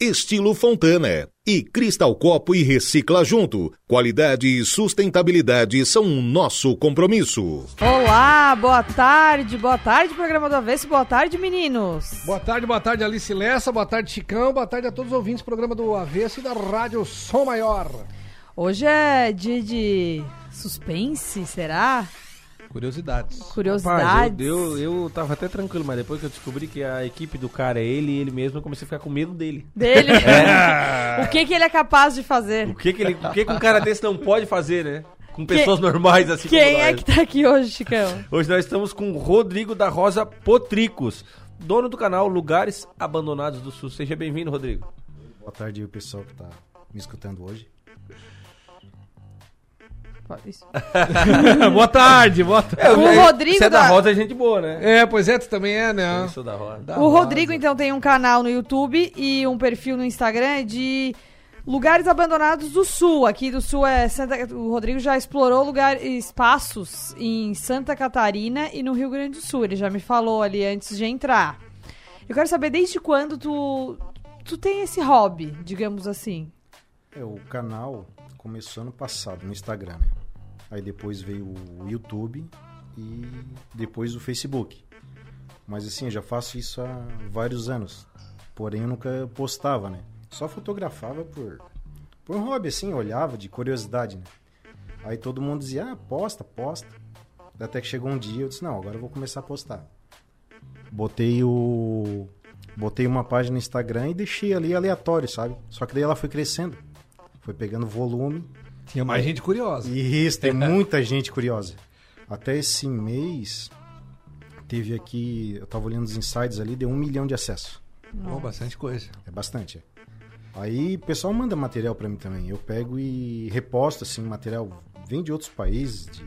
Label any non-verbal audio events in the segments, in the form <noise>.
Estilo Fontana. E Cristal Copo e Recicla Junto. Qualidade e sustentabilidade são o nosso compromisso. Olá, boa tarde, boa tarde, programa do Avesso, boa tarde, meninos. Boa tarde, boa tarde, Alice Lessa, boa tarde, Chicão, boa tarde a todos os ouvintes do programa do Avesso e da Rádio Som Maior. Hoje é dia de suspense, será? Curiosidades. Curiosidades. Rapaz, eu, eu, eu tava até tranquilo, mas depois que eu descobri que a equipe do cara é ele e ele mesmo, eu comecei a ficar com medo dele. Dele? <laughs> o que que ele é capaz de fazer? O que que, ele, o que, que um cara desse não pode fazer, né? Com pessoas normais assim Quem como é que tá aqui hoje, Chicão? Hoje nós estamos com o Rodrigo da Rosa Potricos, dono do canal Lugares Abandonados do Sul. Seja bem-vindo, Rodrigo. Boa tarde aí, o pessoal que tá me escutando hoje. Isso. <laughs> boa tarde, boa tarde. O Rodrigo Você é da da- Rosa, é gente boa, né? É, pois é, tu também é, né? Eu sou da Rosa. O Rodrigo, então, tem um canal no YouTube e um perfil no Instagram de lugares abandonados do Sul. Aqui do Sul é Santa... O Rodrigo já explorou lugar... espaços em Santa Catarina e no Rio Grande do Sul. Ele já me falou ali antes de entrar. Eu quero saber desde quando tu, tu tem esse hobby, digamos assim. É, o canal começou ano passado no Instagram, né? Aí depois veio o YouTube e depois o Facebook. Mas assim, eu já faço isso há vários anos. Porém, eu nunca postava, né? Só fotografava por, por um hobby, assim, olhava de curiosidade, né? Aí todo mundo dizia, ah, posta, posta. Até que chegou um dia, eu disse, não, agora eu vou começar a postar. Botei o... Botei uma página no Instagram e deixei ali aleatório, sabe? Só que daí ela foi crescendo. Foi pegando volume. Tinha mais gente curiosa. E isso, tem <laughs> muita gente curiosa. Até esse mês, teve aqui, eu tava olhando os insights ali, deu um milhão de acessos. Bom, bastante coisa. É bastante, é. Aí o pessoal manda material pra mim também. Eu pego e reposto, assim, material. Vem de outros países, de,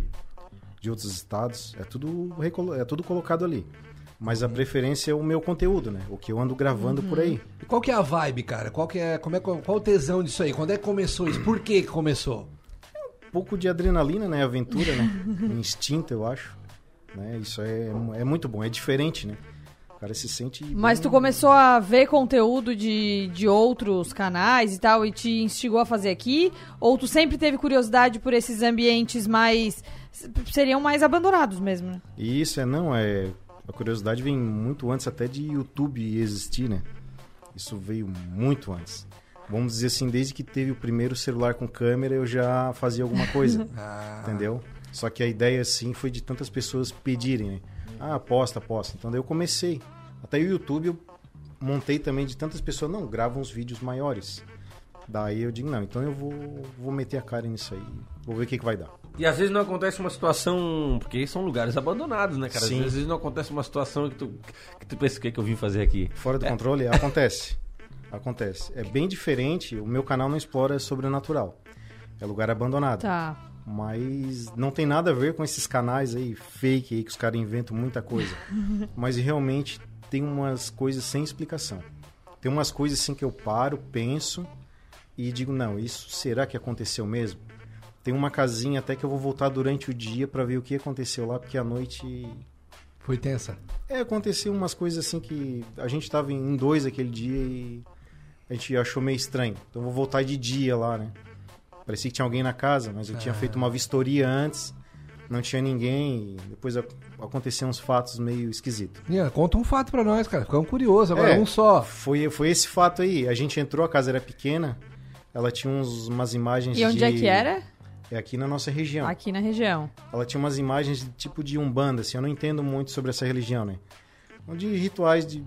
de outros estados. É tudo, é tudo colocado ali. Mas a preferência é o meu conteúdo, né? O que eu ando gravando por aí. E qual que é a vibe, cara? Qual que é, como é, qual o tesão disso aí? Quando é que começou isso? Por que começou? Um pouco de adrenalina, né? Aventura, né? <laughs> Instinto, eu acho. Né? Isso é, é muito bom. É diferente, né? O cara se sente... Mas bem- tu começou a ver conteúdo de, de outros canais e tal e te instigou a fazer aqui? Ou tu sempre teve curiosidade por esses ambientes mais. seriam mais abandonados mesmo, né? E isso é, não, é... A curiosidade vem muito antes até de YouTube existir, né? Isso veio muito antes. Vamos dizer assim, desde que teve o primeiro celular com câmera, eu já fazia alguma coisa, <laughs> entendeu? Só que a ideia, assim, foi de tantas pessoas pedirem, né? Ah, posta, posta. Então daí eu comecei. Até o YouTube eu montei também de tantas pessoas, não, grava uns vídeos maiores. Daí eu digo, não, então eu vou, vou meter a cara nisso aí, vou ver o que, que vai dar. E às vezes não acontece uma situação. Porque são lugares abandonados, né, cara? Às Sim. vezes não acontece uma situação que tu, que tu pensa o que, é que eu vim fazer aqui. Fora do controle, <laughs> acontece. Acontece. É bem diferente, o meu canal não explora sobrenatural. É lugar abandonado. Tá. Mas não tem nada a ver com esses canais aí fake aí que os caras inventam muita coisa. <laughs> Mas realmente tem umas coisas sem explicação. Tem umas coisas assim que eu paro, penso e digo, não, isso será que aconteceu mesmo? Tem uma casinha até que eu vou voltar durante o dia pra ver o que aconteceu lá, porque à noite Foi tensa. é, aconteceu umas coisas assim que a gente tava em dois aquele dia e a gente achou meio estranho. Então eu vou voltar de dia lá, né? Parecia que tinha alguém na casa, mas eu tinha feito uma vistoria antes, não tinha ninguém, e depois a- aconteceram uns fatos meio esquisitos. Ian, conta um fato pra nós, cara. Ficamos curiosos. Agora É. um só. Foi, foi esse fato aí. A gente entrou, a casa era pequena, ela tinha uns, umas imagens E onde de... é que era? É aqui na nossa região. Aqui na região. Ela tinha umas imagens de tipo de umbanda, assim, eu não entendo muito sobre essa religião, né? De rituais de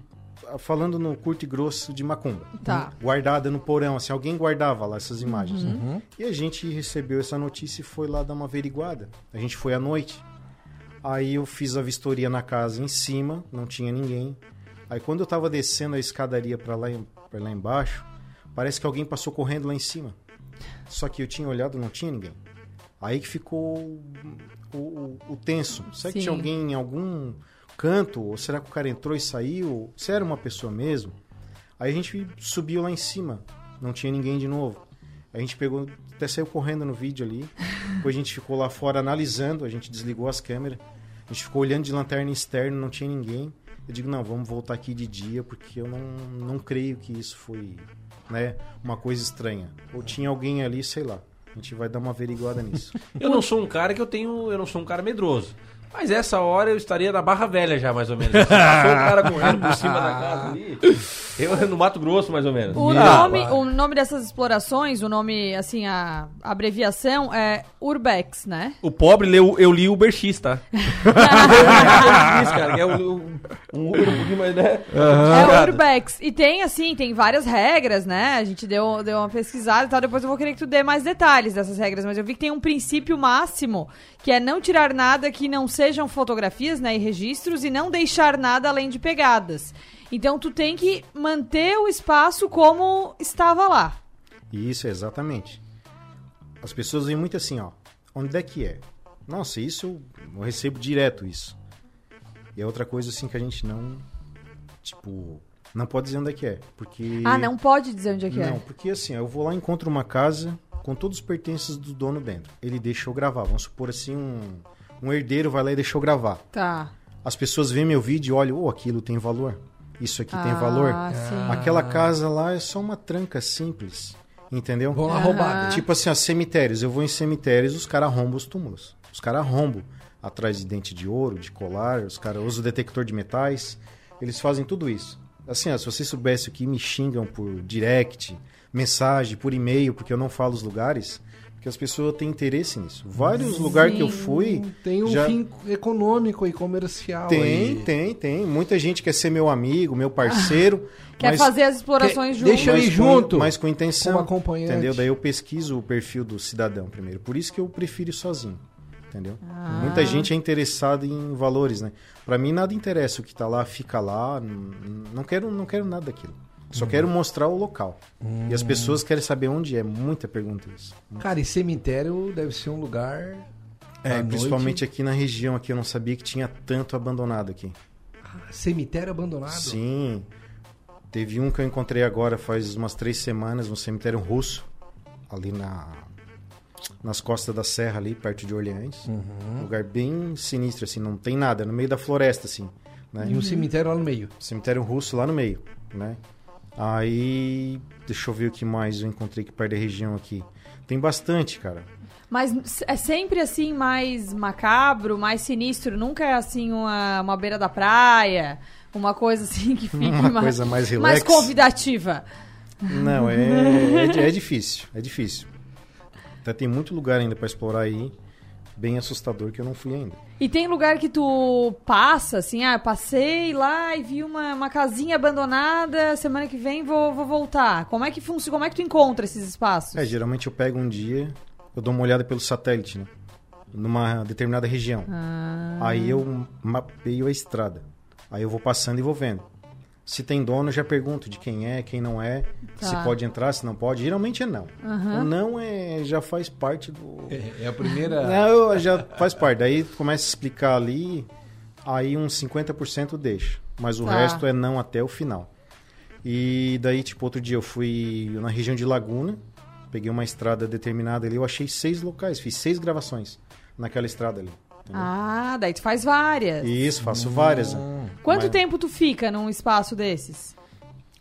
falando no curto e grosso de macumba. Tá. Guardada no porão, assim, alguém guardava lá essas imagens. Uhum. E a gente recebeu essa notícia e foi lá dar uma averiguada. A gente foi à noite. Aí eu fiz a vistoria na casa em cima, não tinha ninguém. Aí quando eu tava descendo a escadaria para lá, pra lá embaixo, parece que alguém passou correndo lá em cima. Só que eu tinha olhado não tinha ninguém. Aí que ficou o, o- o tenso. Será que Sim. tinha alguém em algum canto? Ou será que o cara entrou e saiu? Se era uma pessoa mesmo? Aí a gente subiu lá em cima. Não tinha ninguém de novo. A gente pegou, até saiu correndo no vídeo ali. Depois a gente ficou lá fora analisando, a gente desligou as câmeras. A gente ficou olhando de lanterna externa, não tinha ninguém. Eu digo, não, vamos voltar aqui de dia, porque eu não, não creio que isso foi né, uma coisa estranha. Ou tinha alguém ali, sei lá. A gente vai dar uma averiguada nisso. <laughs> Eu não sou um cara que eu tenho. Eu não sou um cara medroso. Mas essa hora eu estaria na Barra Velha já, mais ou menos. Se passou um cara correndo por cima da casa ali. <laughs> Eu no Mato Grosso, mais ou menos. O, Ah, nome, o nome dessas explorações, o nome, assim, a abreviação é Urbex, né? O pobre leu, eu li Uber X, tá? Uber X, cara, é um, um, um Uber um pouquinho mais, né? É Urbex. E tem, assim, tem várias regras, né? A gente deu, deu uma pesquisada e tal. Depois eu vou querer que tu dê mais detalhes dessas regras. Mas eu vi que tem um princípio máximo, que é não tirar nada que não sejam fotografias, né? E registros, e não deixar nada além de pegadas. Então tu tem que manter o espaço como estava lá. Isso, exatamente. As pessoas veem muito assim, ó. Onde é que é? Nossa, isso eu- recebo direto isso. E é outra coisa assim que a gente não. Tipo, não pode dizer onde é que é. Porque. Ah, não pode dizer onde é que Não, é. porque assim, eu vou lá e encontro uma casa com todos os pertences do dono dentro. Ele deixou gravar. Vamos supor assim, um, um herdeiro vai lá e deixou gravar. Tá. As pessoas veem meu vídeo e olham, oh, aquilo tem valor. Isso aqui tem Ah, valor. sim. Aquela casa lá é só uma tranca simples. Entendeu? Vão lá roubar. Tipo assim, ó, cemitérios. Eu vou em cemitérios, os caras arrombam os túmulos. Os caras arrombam atrás de dente de ouro, de colar, os caras usam detector de metais. Eles fazem tudo isso. Assim, ó, se vocês soubessem o que me xingam por direct, mensagem, por e-mail, porque eu não falo os lugares, porque as pessoas têm interesse nisso. Vários lugares que eu fui. Tem um já- fim econômico e comercial. Tem, aí. tem, tem. Muita gente quer ser meu amigo, meu parceiro. <laughs> Quer mas- fazer as explorações Que- juntos. deixa eu ir mas junto, Com, mas com intenção. como acompanhante. Entendeu? Daí eu pesquiso o perfil do cidadão primeiro. Por isso que eu prefiro ir sozinho. Entendeu? Ah. Muita gente é interessada em valores, né? Pra mim nada interessa o que tá lá, fica lá. Não quero, não quero nada daquilo. Só quero mostrar o local. E as pessoas querem saber onde é. Muita pergunta isso. Cara, e cemitério deve ser um lugar. É, principalmente noite. aqui na região aqui, eu não sabia que tinha tanto abandonado aqui. Ah, Cemitério abandonado. Sim. Teve um que eu encontrei agora faz umas três semanas no cemitério russo, ali na nas costas da serra ali, perto de Orleans. Um lugar bem sinistro, assim, não tem nada, no meio da floresta, assim. Né? E um cemitério lá no meio. Cemitério russo lá no meio, né? Aí, deixa eu ver o que mais eu encontrei aqui perto da região aqui. Tem bastante, cara. Mas é sempre assim, mais macabro, mais sinistro. Nunca é assim uma, uma beira da praia, uma coisa assim que <laughs> fique Uma mais, coisa mais mais convidativa. Não, é, <laughs> é, é difícil, é difícil. Até tem muito lugar ainda pra explorar aí, bem assustador que eu não fui ainda. E tem lugar que tu passa, assim, ah, passei lá e vi uma, uma casinha abandonada, semana que vem vou, vou voltar. Como é que funciona? Como é que tu encontra esses espaços? É, geralmente eu pego um dia, eu dou uma olhada pelo satélite, né? Numa determinada região. Ah, Aí eu mapeio a estrada. Aí eu vou passando e vou vendo. Se tem dono, eu já pergunto de quem é, quem não é, Tá. se pode entrar, se não pode. Geralmente é não. Aham. O não é, já faz parte do. É, é a primeira. <laughs> Não, eu- já faz parte. Daí começa a explicar ali, aí uns 50% deixa. Mas o Tá. resto é não até o final. E daí, tipo, outro dia eu fui na região de Laguna, peguei uma estrada determinada ali, eu achei seis locais, fiz seis gravações naquela estrada ali. Entendeu? Ah, daí tu faz várias. Isso, faço várias. né? Quanto Mas- tempo tu fica num espaço desses?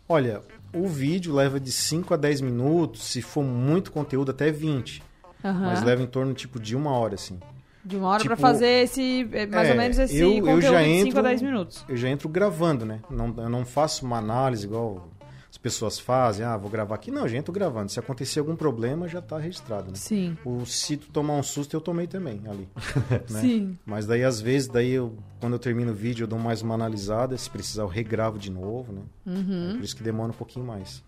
Olha, o vídeo leva de 5 a 10 minutos, se for muito conteúdo, até 20. Aham. Mas leva em torno, tipo, de uma hora, assim. De uma hora tipo, pra fazer esse, eh, mais é, ou menos esse eu- eu conteúdo já de 5 entro- a 10 minutos. Eu já entro gravando, né? Não, eu não faço uma análise igual as pessoas fazem. Ah, vou gravar aqui. Não, eu já entro gravando. Se acontecer algum problema, já tá registrado, né? Sim. O, se tu tomar um susto, eu tomei também ali. <laughs> né? Sim. Mas daí, às vezes, daí eu, quando eu termino o vídeo, eu dou mais uma analisada. Se precisar, eu regravo de novo, né? Uhum. É por isso que demora um pouquinho mais.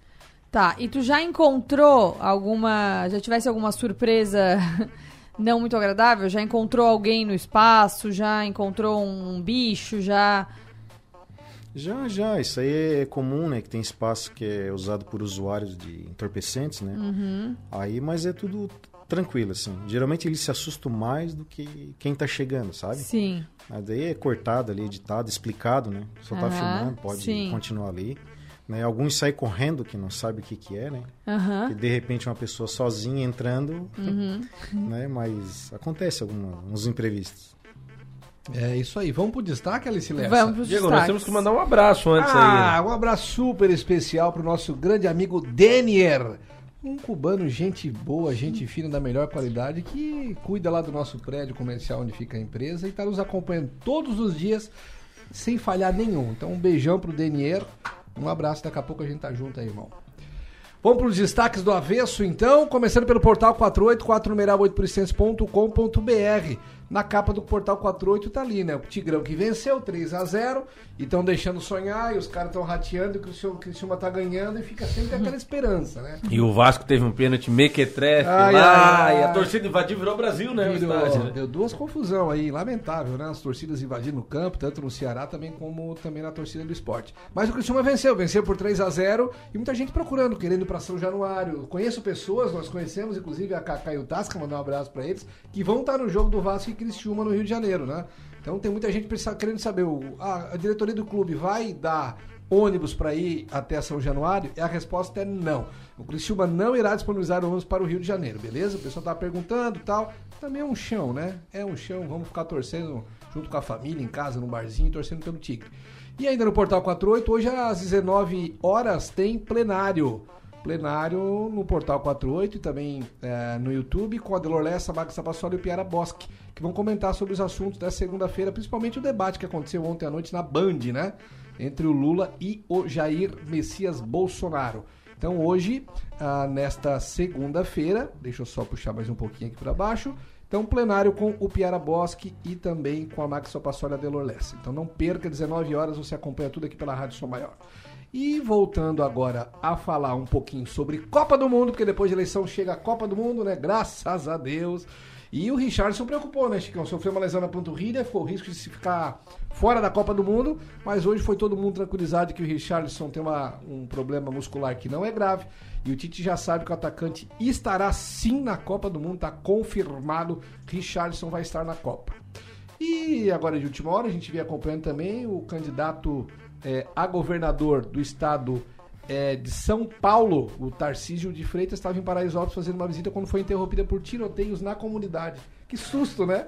Tá, e tu já encontrou alguma. Já tivesse alguma surpresa <laughs> não muito agradável? Já encontrou alguém no espaço? Já encontrou um bicho? Já. Já, já. Isso aí é comum, né? Que tem espaço que é usado por usuários de entorpecentes, né? Aí, mas é tudo tranquilo, assim. Geralmente eles se assustam mais do que quem tá chegando, sabe? Sim. Mas daí é cortado ali, editado, explicado, né? Só tá Aham, filmando, pode sim. continuar ali. Né? Alguns saem correndo, que não sabe o que que é, né? Aham. Que de repente uma pessoa sozinha entrando, Uhum. <laughs> né? Mas acontece alguns imprevistos. É isso aí. Vamos pro destaque, Alice Lessa? Vamos pros Diego, nós temos que mandar um abraço antes Ah, aí. né? um abraço super especial pro nosso grande amigo Denier. Um cubano, gente boa, gente fina da melhor qualidade, que cuida lá do nosso prédio comercial onde fica a empresa e tá nos acompanhando todos os dias, sem falhar nenhum. Então, um beijão pro Denier. Um abraço, daqui a pouco a gente tá junto aí, irmão. Vamos para os destaques do avesso, então, começando pelo portal 48, 4 numeral 8%.com.br. Na capa do portal 48 tá ali, né? O Tigrão que venceu 3 a 0 e estão deixando sonhar, e os caras estão rateando, e o Criciúma, o Criciúma tá ganhando, e fica sempre aquela esperança, né? E o Vasco teve um pênalti mequetrefe Ai, lá, ai, e a torcida invadiu virou Brasil, né? Virou- estádio, né? Deu duas confusão aí, lamentável, né? As torcidas invadindo o campo, tanto no Ceará também como também na torcida do esporte. Mas o Criciúma venceu, venceu por 3 a 0 e muita gente procurando, querendo ir pra São Januário. Conheço pessoas, nós conhecemos, inclusive a Cacá e o Tasca, mandar um abraço pra eles, que vão estar no jogo do Vasco e Criciúma no Rio de Janeiro, né? Então tem muita gente querendo saber, a, a diretoria do clube vai dar ônibus para ir até São Januário? E a resposta é não. O Criciúma não irá disponibilizar ônibus para o Rio de Janeiro, beleza? O pessoal tá perguntando tal. Também é um chão, né? É um chão, vamos ficar torcendo junto com a família, em casa, num barzinho, torcendo pelo Tigre. E ainda no Portal 48, hoje às 19 horas tem plenário. Plenário no Portal 48 e também eh, no YouTube com a Delor Lessa, Max Sapassola e o Piara Bosque, que vão comentar sobre os assuntos dessa segunda-feira, principalmente o debate que aconteceu ontem à noite na Band, né? Entre o Lula e o Jair Messias Bolsonaro. Então hoje, ah, nesta segunda-feira, deixa eu só puxar mais um pouquinho aqui para baixo. Então, plenário com o Piara Bosque e também com a Max Sopassola e a Delor Lessa. Então não perca, 19 horas, você acompanha tudo aqui pela Rádio Som Maior. E voltando agora a falar um pouquinho sobre Copa do Mundo, porque depois de eleição chega a Copa do Mundo, né? Graças a Deus. E o Richardson preocupou, né, Chicão? Sofreu uma lesão na panturrilha, ficou o risco de se ficar fora da Copa do Mundo, mas hoje foi todo mundo tranquilizado que o Richardson tem uma, um problema muscular que não é grave. E o Tite já sabe que o atacante estará sim na Copa do Mundo, tá confirmado. Richardson vai estar na Copa. E agora de última hora, a gente vem acompanhando também o candidato é, a governador do estado é, de São Paulo, o Tarcísio de Freitas, estava em Paraisópolis fazendo uma visita quando foi interrompida por tiroteios na comunidade. Que susto, né?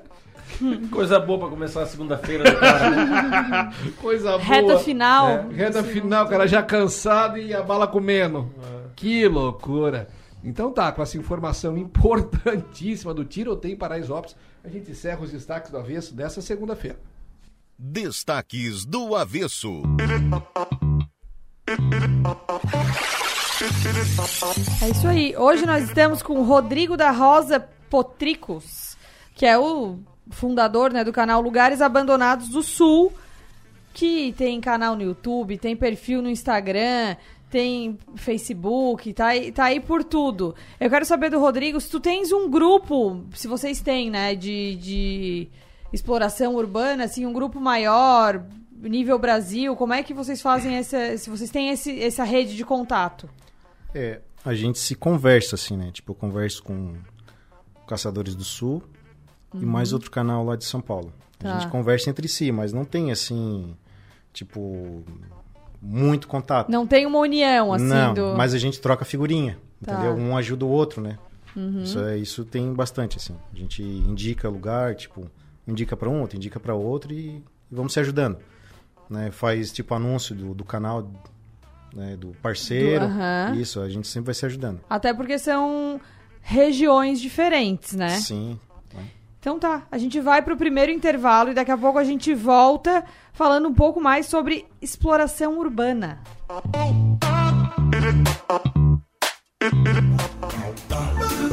<laughs> Coisa boa pra começar a segunda-feira né? <laughs> Coisa boa. Reta final. É, reta final, o cara já cansado e a bala comendo. Que loucura. Então tá, com essa informação <laughs> importantíssima do tiroteio em Paraisópolis, a gente encerra os destaques do avesso dessa segunda-feira. Destaques do avesso. É isso aí. Hoje nós estamos com o Rodrigo da Rosa Potricos, que é o fundador né, do canal Lugares Abandonados do Sul, que tem canal no YouTube, tem perfil no Instagram, tem Facebook, tá aí, tá aí por tudo. Eu quero saber do Rodrigo se tu tens um grupo, se vocês têm, né, de, de exploração urbana, assim, um grupo maior, nível Brasil, como é que vocês fazem essa, se vocês têm esse, essa rede de contato? É, a gente se conversa assim, né? Tipo, eu converso com Caçadores do Sul e mais outro canal lá de São Paulo. Tá. A gente conversa entre si, mas não tem assim, tipo, muito contato. Não tem uma união, assim, não, do... mas a gente troca figurinha, Tá. entendeu? Um ajuda o outro, né? Uhum. Isso, é, isso tem bastante, assim. A gente indica lugar, tipo, indica para um, outro, indica para outro e, e vamos se ajudando. Né? Faz, tipo, anúncio do, do canal, né? do parceiro. Do- aham. Isso, a gente sempre vai se ajudando. Até porque são regiões diferentes, né? Sim. Então tá, a gente vai pro primeiro intervalo e daqui a pouco a gente volta falando um pouco mais sobre exploração urbana.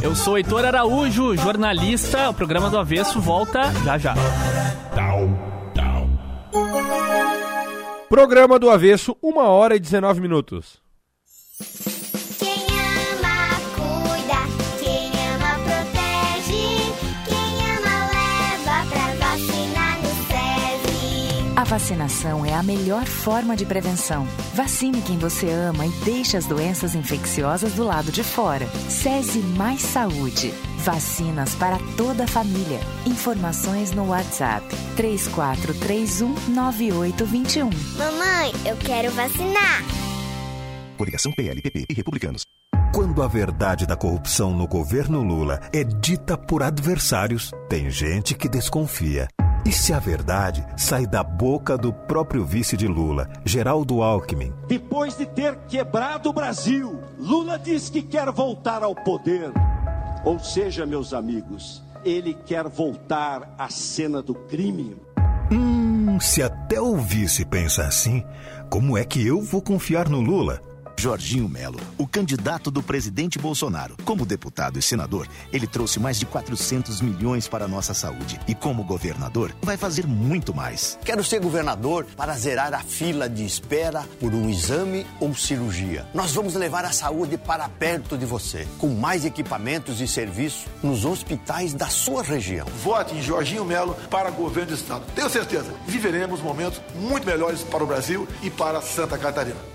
Eu sou Heitor Araújo, jornalista. O programa do Avesso volta já já. Programa do Avesso, 1 hora e 19 minutos. Vacinação é a melhor forma de prevenção. Vacine quem você ama e deixe as doenças infecciosas do lado de fora. SESI Mais Saúde. Vacinas para toda a família. Informações no WhatsApp 34319821. Mamãe, eu quero vacinar. Coligação PLPP e Republicanos. Quando a verdade da corrupção no governo Lula é dita por adversários, tem gente que desconfia. E se a verdade sai da boca do próprio vice de Lula, Geraldo Alckmin? Depois de ter quebrado o Brasil, Lula diz que quer voltar ao poder. Ou seja, meus amigos, ele quer voltar à cena do crime. Hum, se até o vice pensa assim, como é que eu vou confiar no Lula? Jorginho Melo, o candidato do presidente Bolsonaro. Como deputado e senador, ele trouxe mais de 400 milhões para a nossa saúde. E como governador, vai fazer muito mais. Quero ser governador para zerar a fila de espera por um exame ou cirurgia. Nós vamos levar a saúde para perto de você, com mais equipamentos e serviços nos hospitais da sua região. Vote em Jorginho Melo para governo do estado. Tenho certeza, viveremos momentos muito melhores para o Brasil e para Santa Catarina.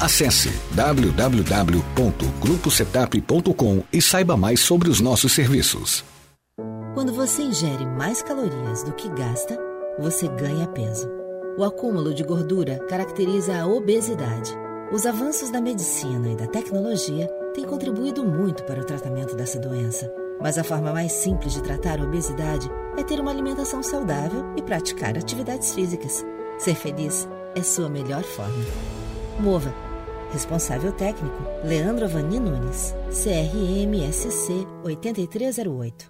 Acesse www.gruposetup.com e saiba mais sobre os nossos serviços. Quando você ingere mais calorias do que gasta, você ganha peso. O acúmulo de gordura caracteriza a obesidade. Os avanços da medicina e da tecnologia têm contribuído muito para o tratamento dessa doença. Mas a forma mais simples de tratar a obesidade é ter uma alimentação saudável e praticar atividades físicas. Ser feliz é sua melhor forma. Mova. Responsável técnico: Leandro Avani Nunes. CRMSC 8308.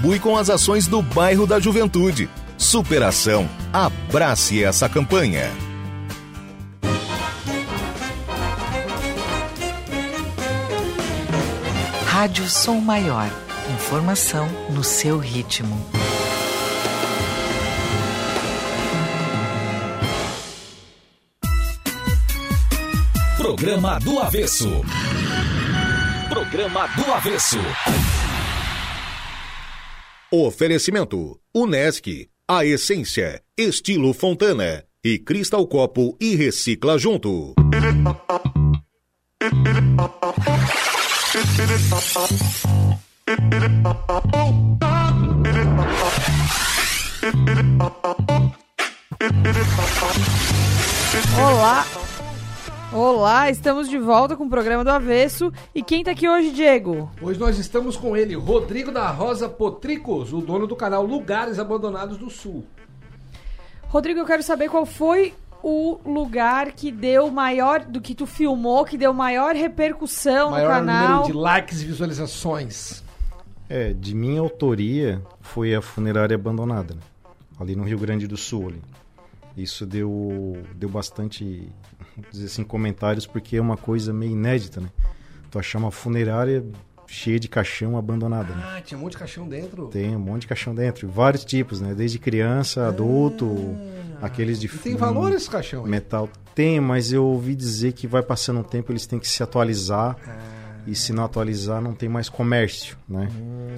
contribui com as ações do bairro da Juventude. Superação. Abrace essa campanha. Rádio Som Maior. Informação no seu ritmo. Programa do Avesso. Programa do Avesso. Oferecimento: Unesc, a essência, estilo Fontana e Cristal Copo e Recicla Junto. Olá! Olá, estamos de volta com o programa do Avesso. E quem tá aqui hoje, Diego? Hoje nós estamos com ele, Rodrigo da Rosa Potricos, o dono do canal Lugares Abandonados do Sul. Rodrigo, eu quero saber qual foi o lugar que deu maior, do que tu filmou, que deu maior repercussão Maior no canal. número de likes e visualizações. É, de minha autoria foi a funerária abandonada, né? ali no Rio Grande do Sul. Ali. Isso deu, deu bastante, dizer assim, comentários, porque é uma coisa meio inédita, né? Tu achar uma funerária cheia de caixão abandonada, né? Ah, tinha um monte de caixão dentro. Tem um monte de caixão dentro, vários tipos, né? Desde criança, adulto, aqueles de tem valor esse caixão aí? metal. Tem, mas eu ouvi dizer que vai passando um tempo, eles têm que se atualizar. E se não atualizar, não tem mais comércio, né?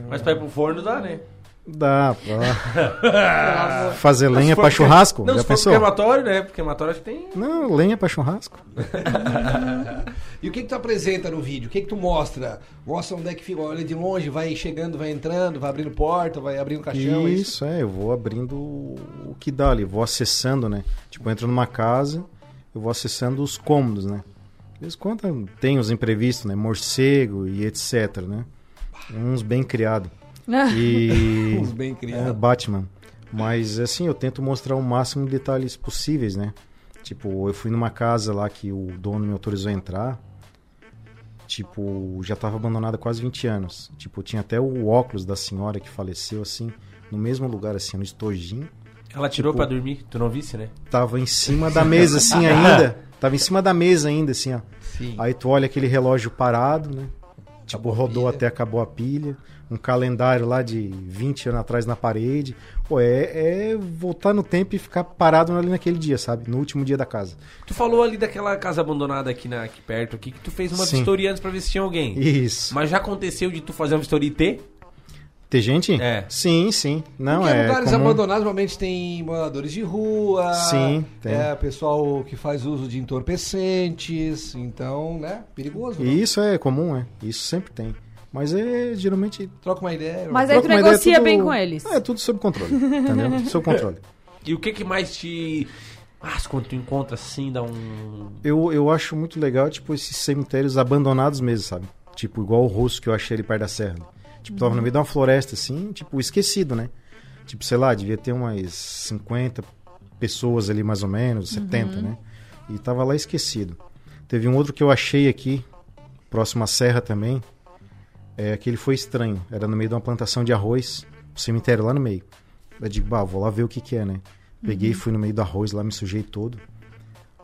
Mas pra ir pro forno dá, né? Dá <laughs> pra fazer lenha for pra churrasco. Não, já se for pensou? crematório, né? Porque crematório acho que tem... Não, lenha pra churrasco. <laughs> E o que que tu apresenta no vídeo? O que que tu mostra? Mostra onde é que fica, olha de longe, vai chegando, vai entrando, vai abrindo porta, vai abrindo caixão. é isso? Isso, é, eu vou abrindo o que dá ali, vou acessando, né? Tipo, eu entro numa casa, eu vou acessando os cômodos, né? De vez em quando tem os imprevistos, né? Morcego e etc, né? Uns bem criados. <laughs> E... <laughs> Uns bem criados. É, Batman. Mas, assim, eu tento mostrar o máximo de detalhes possíveis, né? Tipo, eu fui numa casa lá que o dono me autorizou a entrar. Tipo, já tava abandonada há quase 20 anos. Tipo, tinha até o óculos da senhora que faleceu, assim, no mesmo lugar, assim, no estojinho. Ela tirou Tipo, pra dormir, tu não visse, né? Tava em cima da mesa, assim, <laughs> ainda. Tava em cima da mesa ainda, assim, ó. Sim. Aí tu olha aquele relógio parado, né? Tipo, rodou até acabou a pilha. Um calendário lá de 20 anos atrás na parede. Pô, é, é voltar no tempo e ficar parado ali naquele dia, sabe? No último dia da casa. Tu falou ali daquela casa abandonada aqui, na, aqui perto, aqui, que tu fez uma Sim. vistoria antes pra ver se tinha alguém. Isso. Mas já aconteceu de tu fazer uma vistoria e ter? Tem gente? É. Sim, sim. Não, Porque é. lugares comum. abandonados normalmente tem moradores de rua. Sim, tem. É, pessoal que faz uso de entorpecentes. Então, né? Perigoso. não? E isso é comum, é. Isso sempre tem. Mas é geralmente. Troca uma ideia. Mas aí tu uma ideia, negocia tudo- bem com eles. É tudo sob controle. entendeu? Tudo <laughs> sob controle. E o que que mais te... Ah, quando tu encontra assim, dá um... Eu, eu acho muito legal, tipo, esses cemitérios abandonados mesmo, sabe? Tipo, igual o russo que eu achei ali perto da serra. Tipo, tava no meio de uma floresta, assim, tipo, esquecido, né? Tipo, sei lá, devia ter umas 50 pessoas ali, mais ou menos, 70, Uhum. né? E tava lá esquecido. Teve um outro que eu achei aqui, próximo à serra também. É, aquele foi estranho. Era no meio de uma plantação de arroz, o cemitério lá no meio. Eu digo, bah, vou lá ver o que que é, né? Peguei, Uhum. fui no meio do arroz lá, me sujei todo.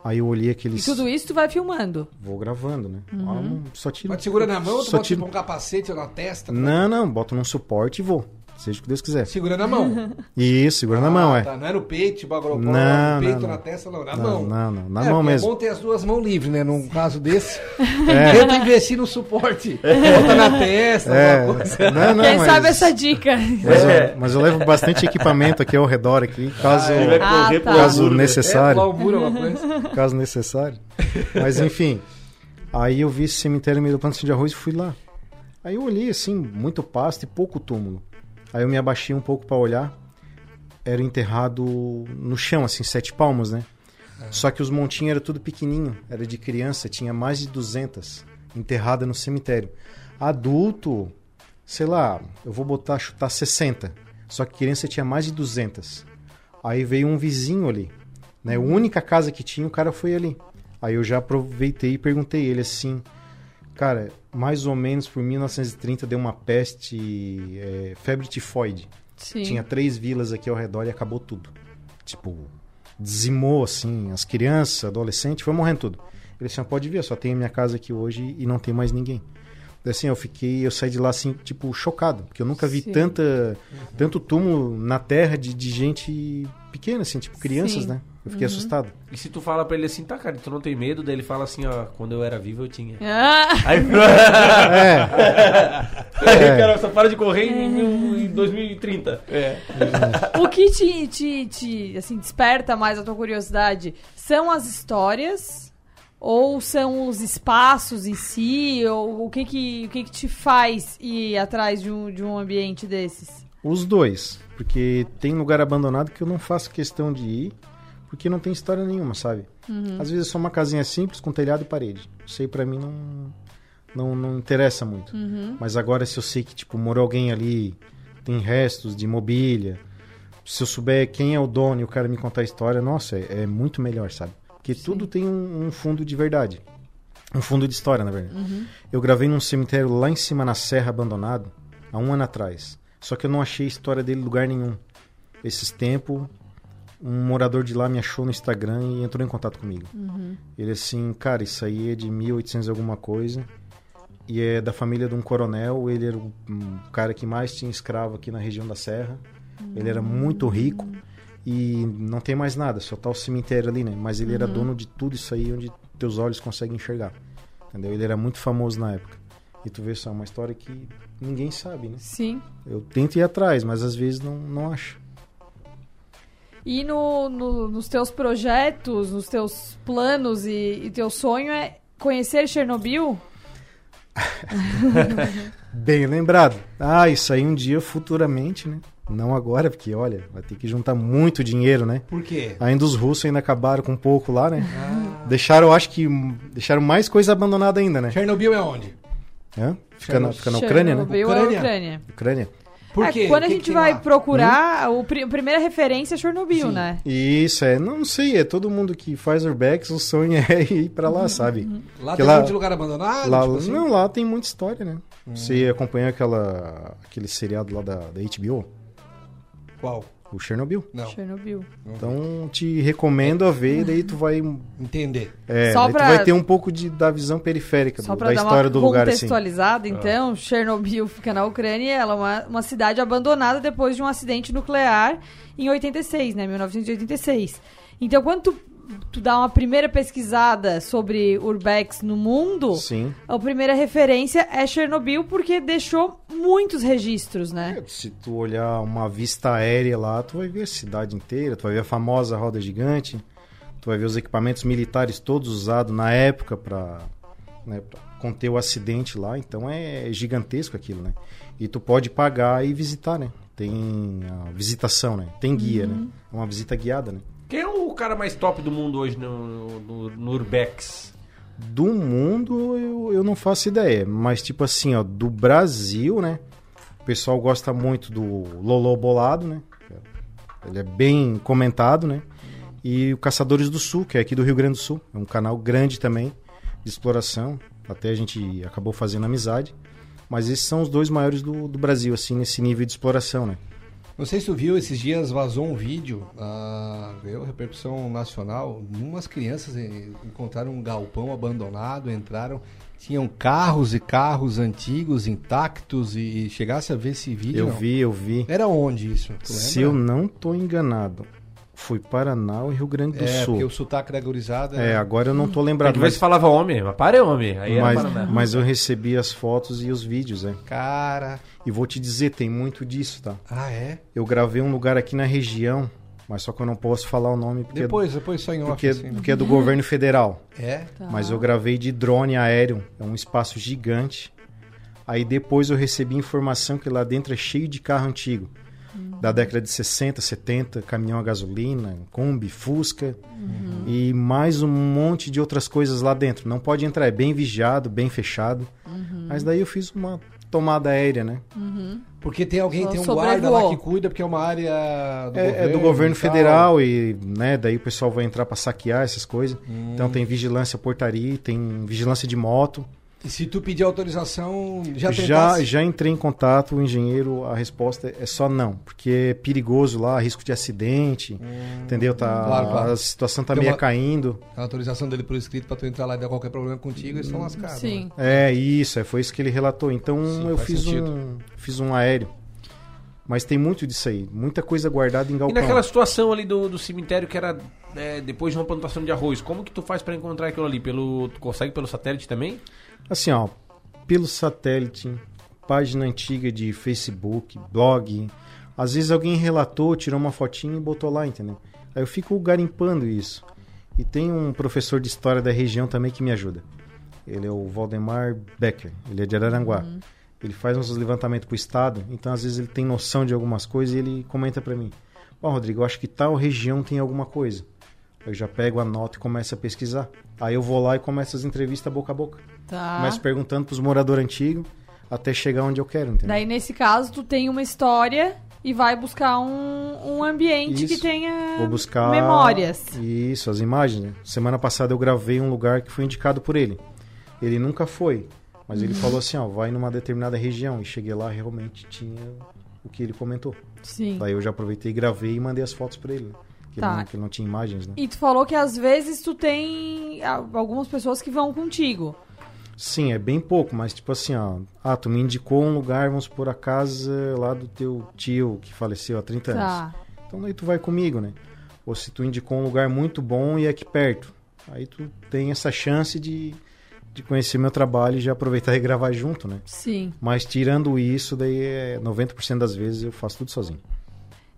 Aí eu olhei E aqueles... tudo isso tu vai filmando. Vou gravando, né? Uhum. Ah, só tiro. Pode segurar na mão ou tu só bota tiro... tipo, um capacete na testa? Não, não, boto num suporte e vou. Seja o que Deus quiser. Segura na mão. <laughs> Isso, segura na mão, é. Tá, não é no peito, tipo agropó, Não, no peito, não, na não. testa, não, na Não, mão. não, não, na É, mão porque mesmo. É bom ter as duas mãos livres, né? Num caso <laughs> desse. É. Tenta investir no suporte. <laughs> Bota na testa, É. alguma coisa. Não, não, Quem mas- sabe essa dica? Mas, É. eu, mas eu levo bastante equipamento aqui ao redor aqui, caso, Ah, correr Ah, tá. caso né? necessário. É, o caso necessário. Mas enfim, aí eu vi esse cemitério no meio da plantação de arroz e fui lá. Aí eu olhei assim, muito pasto e pouco túmulo. Aí eu me abaixei um pouco para olhar. Era enterrado no chão, assim, sete palmos, né? Só que os montinhos era tudo pequenininho, era de criança, tinha mais de 200 enterrada no cemitério. Adulto, sei lá, eu vou botar chutar 60. Só que criança tinha mais de 200. Aí veio um vizinho ali, né? A única casa que tinha, o cara foi ali. Aí eu já aproveitei e perguntei ele assim, cara, mais ou menos por 1930 deu uma peste, é, febre tifoide. Sim. Tinha três vilas aqui ao redor e acabou tudo. Tipo, dizimou assim, as crianças, adolescentes, foi morrendo tudo. Ele disse, "Ah, pode ver, só tenho a minha casa aqui hoje e não tem mais ninguém. Assim, eu fiquei, eu saí de lá assim, tipo, chocado, porque eu nunca vi Sim. tanta, tanto túmulo na terra de, de gente pequena, assim, tipo crianças, Sim. né? Eu fiquei Uhum. assustado. E se tu fala pra ele assim, tá, cara, tu não tem medo? Daí ele fala assim, ó, quando eu era vivo eu tinha. <laughs> Ah. Aí, É. <laughs> Aí, É. cara, só para de correr em, em 2030. É. O que te, te, te, assim, desperta mais a tua curiosidade são as histórias ou são os espaços em si? Ou o que que, o que, que te faz ir atrás de um, de um ambiente desses? Os dois. Porque tem lugar abandonado que eu não faço questão de ir, porque não tem história nenhuma, sabe? Uhum. Às vezes é só uma casinha simples com telhado e parede. Isso aí pra mim não, não, não interessa muito. Uhum. Mas agora se eu sei que, tipo, morou alguém ali, tem restos de mobília, se eu souber quem é o dono e o cara me contar a história, nossa, é, é muito melhor, sabe? Porque tudo tem um, um fundo de verdade. Um fundo de história, na verdade. Uhum. Eu gravei num cemitério lá em cima na Serra abandonado, há um ano atrás. Só que eu não achei a história dele em lugar nenhum. Esses tempos, um morador de lá me achou no Instagram e entrou em contato comigo. Uhum. Ele assim, cara, isso aí é de 1800 e alguma coisa. E é da família de um coronel. Ele era o um cara que mais tinha escravo aqui na região da Serra. Ele era muito rico. E não tem mais nada, só tá o cemitério ali, né? Mas ele era Uhum. dono de tudo isso aí onde teus olhos conseguem enxergar. Entendeu? Ele era muito famoso na época. E tu vê só, é uma história que ninguém sabe, né? Sim. Eu tento ir atrás, mas às vezes não, não acho. E no, no- nos teus projetos, nos teus planos e, e teu sonho é conhecer Chernobyl? <laughs> Bem lembrado. Ah, isso aí um dia futuramente, né? Não agora, porque olha, vai ter que juntar muito dinheiro, né? Por quê? Ainda os russos ainda acabaram com um pouco lá, né? Deixaram, eu acho que deixaram mais coisa abandonada ainda, né? Chernobyl é onde? Hã? Fica, na, fica na Ucrânia, né? Chernobyl é Ucrânia. Ucrânia. Por É, quê? quando O a que gente que vai lá? procurar, o pri- a primeira referência é Chernobyl, né? Isso, é, não sei, é todo mundo que faz urbex, o sonho é <laughs> ir pra lá, sabe? Lá Porque tem muito lugar abandonado? Lá, tipo assim? Não, lá tem muita história, né? Você acompanhou aquela, aquele seriado lá da, da HBO? Qual? O Chernobyl. Não. Chernobyl. Então te recomendo a ver, daí tu vai entender. É, Só daí pra- tu vai ter um pouco de, da visão periférica Só do- pra da história do lugar assim. contextualizada, então, Chernobyl fica na Ucrânia, ela é uma, uma cidade abandonada depois de um acidente nuclear em 86, né, 1986. Então, quando tu, tu dá uma primeira pesquisada sobre urbex no mundo, Sim. a primeira referência é Chernobyl porque deixou muitos registros, né? Se tu olhar uma vista aérea lá, tu vai ver a cidade inteira, tu vai ver a famosa roda gigante, tu vai ver os equipamentos militares todos usados na época para conter o acidente lá, então é gigantesco aquilo, né? E tu pode pagar e visitar, né? Tem a visitação, né? Tem guia, Uhum. né? É uma visita guiada, né? Quem é o cara mais top do mundo hoje no, no, no Urbex? Do mundo eu, eu não faço ideia, mas tipo assim, ó, do Brasil, né? O pessoal gosta muito do Lolo Bolado, né? Ele é bem comentado, né? E o Caçadores do Sul, que é aqui do Rio Grande do Sul. É um canal grande também de exploração. Até a gente acabou fazendo amizade. Mas esses são os dois maiores do, do Brasil, assim, nesse nível de exploração, né? Não sei se tu viu, esses dias vazou um vídeo, ah, ganhou repercussão nacional. Umas crianças encontraram um galpão abandonado, entraram, tinham carros e carros antigos intactos e, e chegasse a ver esse vídeo. Eu não? vi, eu vi. Era onde isso? Tu Se eu não tô enganado, foi Paraná e Rio Grande do É, Sul. porque o sotaque da gurizada. É, agora eu não tô lembrado. Tem que ver se falava homem, mas para é homem. Aí era mas, Paraná. mas eu recebi as fotos e os vídeos, né? Cara. E vou te dizer, tem muito disso, tá? Ah, é? Eu gravei um lugar aqui na região, mas só que eu não posso falar o nome porque, Depois, depois só em off, porque, assim, né? porque é do governo federal. É? Tá. Mas eu gravei de drone aéreo, é um espaço gigante. Aí depois eu recebi informação que lá dentro é cheio de carro antigo. Da década de 60, 70, caminhão a gasolina, Kombi, Fusca e mais um monte de outras coisas lá dentro. Não pode entrar, é bem vigiado, bem fechado. Mas daí eu fiz uma tomada aérea, né? Porque tem alguém, Só tem um guarda lá que cuida, porque é uma área do É, governo. é do governo e federal e, né, daí o pessoal vai entrar para saquear essas coisas. Hum. Então tem vigilância portaria, tem vigilância de moto. E se tu pedir autorização, já já, tentasse? já entrei em contato, o engenheiro, a resposta é só não, porque é perigoso lá, risco de acidente, entendeu? Tá, Hum. Claro, claro. A situação tá Tem meio uma- caindo. A autorização dele por escrito pra tu entrar lá e dar qualquer problema contigo, eles estão lascados. Sim. né? É isso, é, foi isso que ele relatou. Então Sim, eu fiz sentido. um, fiz um aéreo. Mas tem muito disso aí, muita coisa guardada em E galpão. naquela situação ali do, do cemitério que era é, depois de uma plantação de arroz, como que tu faz pra encontrar aquilo ali? Pelo, tu consegue pelo satélite também? Assim, ó, pelo satélite, página antiga de Facebook, blog. Às vezes alguém relatou, tirou uma fotinha e botou lá, entendeu? Aí eu fico garimpando isso. E tem um professor de história da região também que me ajuda. Ele é o Valdemar Becker, ele é de Araranguá. Ele faz uns levantamentos pro estado, então às vezes ele tem noção de algumas coisas e ele comenta para mim: Ó, Rodrigo, eu acho que tal região tem alguma coisa. Eu já pego a nota e começo a pesquisar. Aí eu vou lá e começo as entrevistas boca a boca. Tá. Começo perguntando pros moradores antigos até chegar onde eu quero, entendeu? Daí, nesse caso, tu tem uma história e vai buscar um, um ambiente que Isso. tenha Vou buscar memórias. Isso, as imagens. né? Semana passada eu gravei um lugar que foi indicado por ele. Ele nunca foi, mas ele Uhum. falou assim, ó, vai numa determinada região e cheguei lá realmente tinha o que ele comentou. Sim. Daí eu já aproveitei, gravei e mandei as fotos para ele. né? Que, Tá. não, que não tinha imagens, né? E tu falou que às vezes tu tem algumas pessoas que vão contigo. Sim, é bem pouco, mas tipo assim, ó, ah, tu me indicou um lugar, vamos por a casa lá do teu tio que faleceu há 30 Tá. anos. Então daí tu vai comigo, né? Ou se tu indicou um lugar muito bom e é aqui perto, aí tu tem essa chance de, de conhecer meu trabalho e já aproveitar e gravar junto, né? Sim. Mas tirando isso, daí é 90% das vezes eu faço tudo sozinho.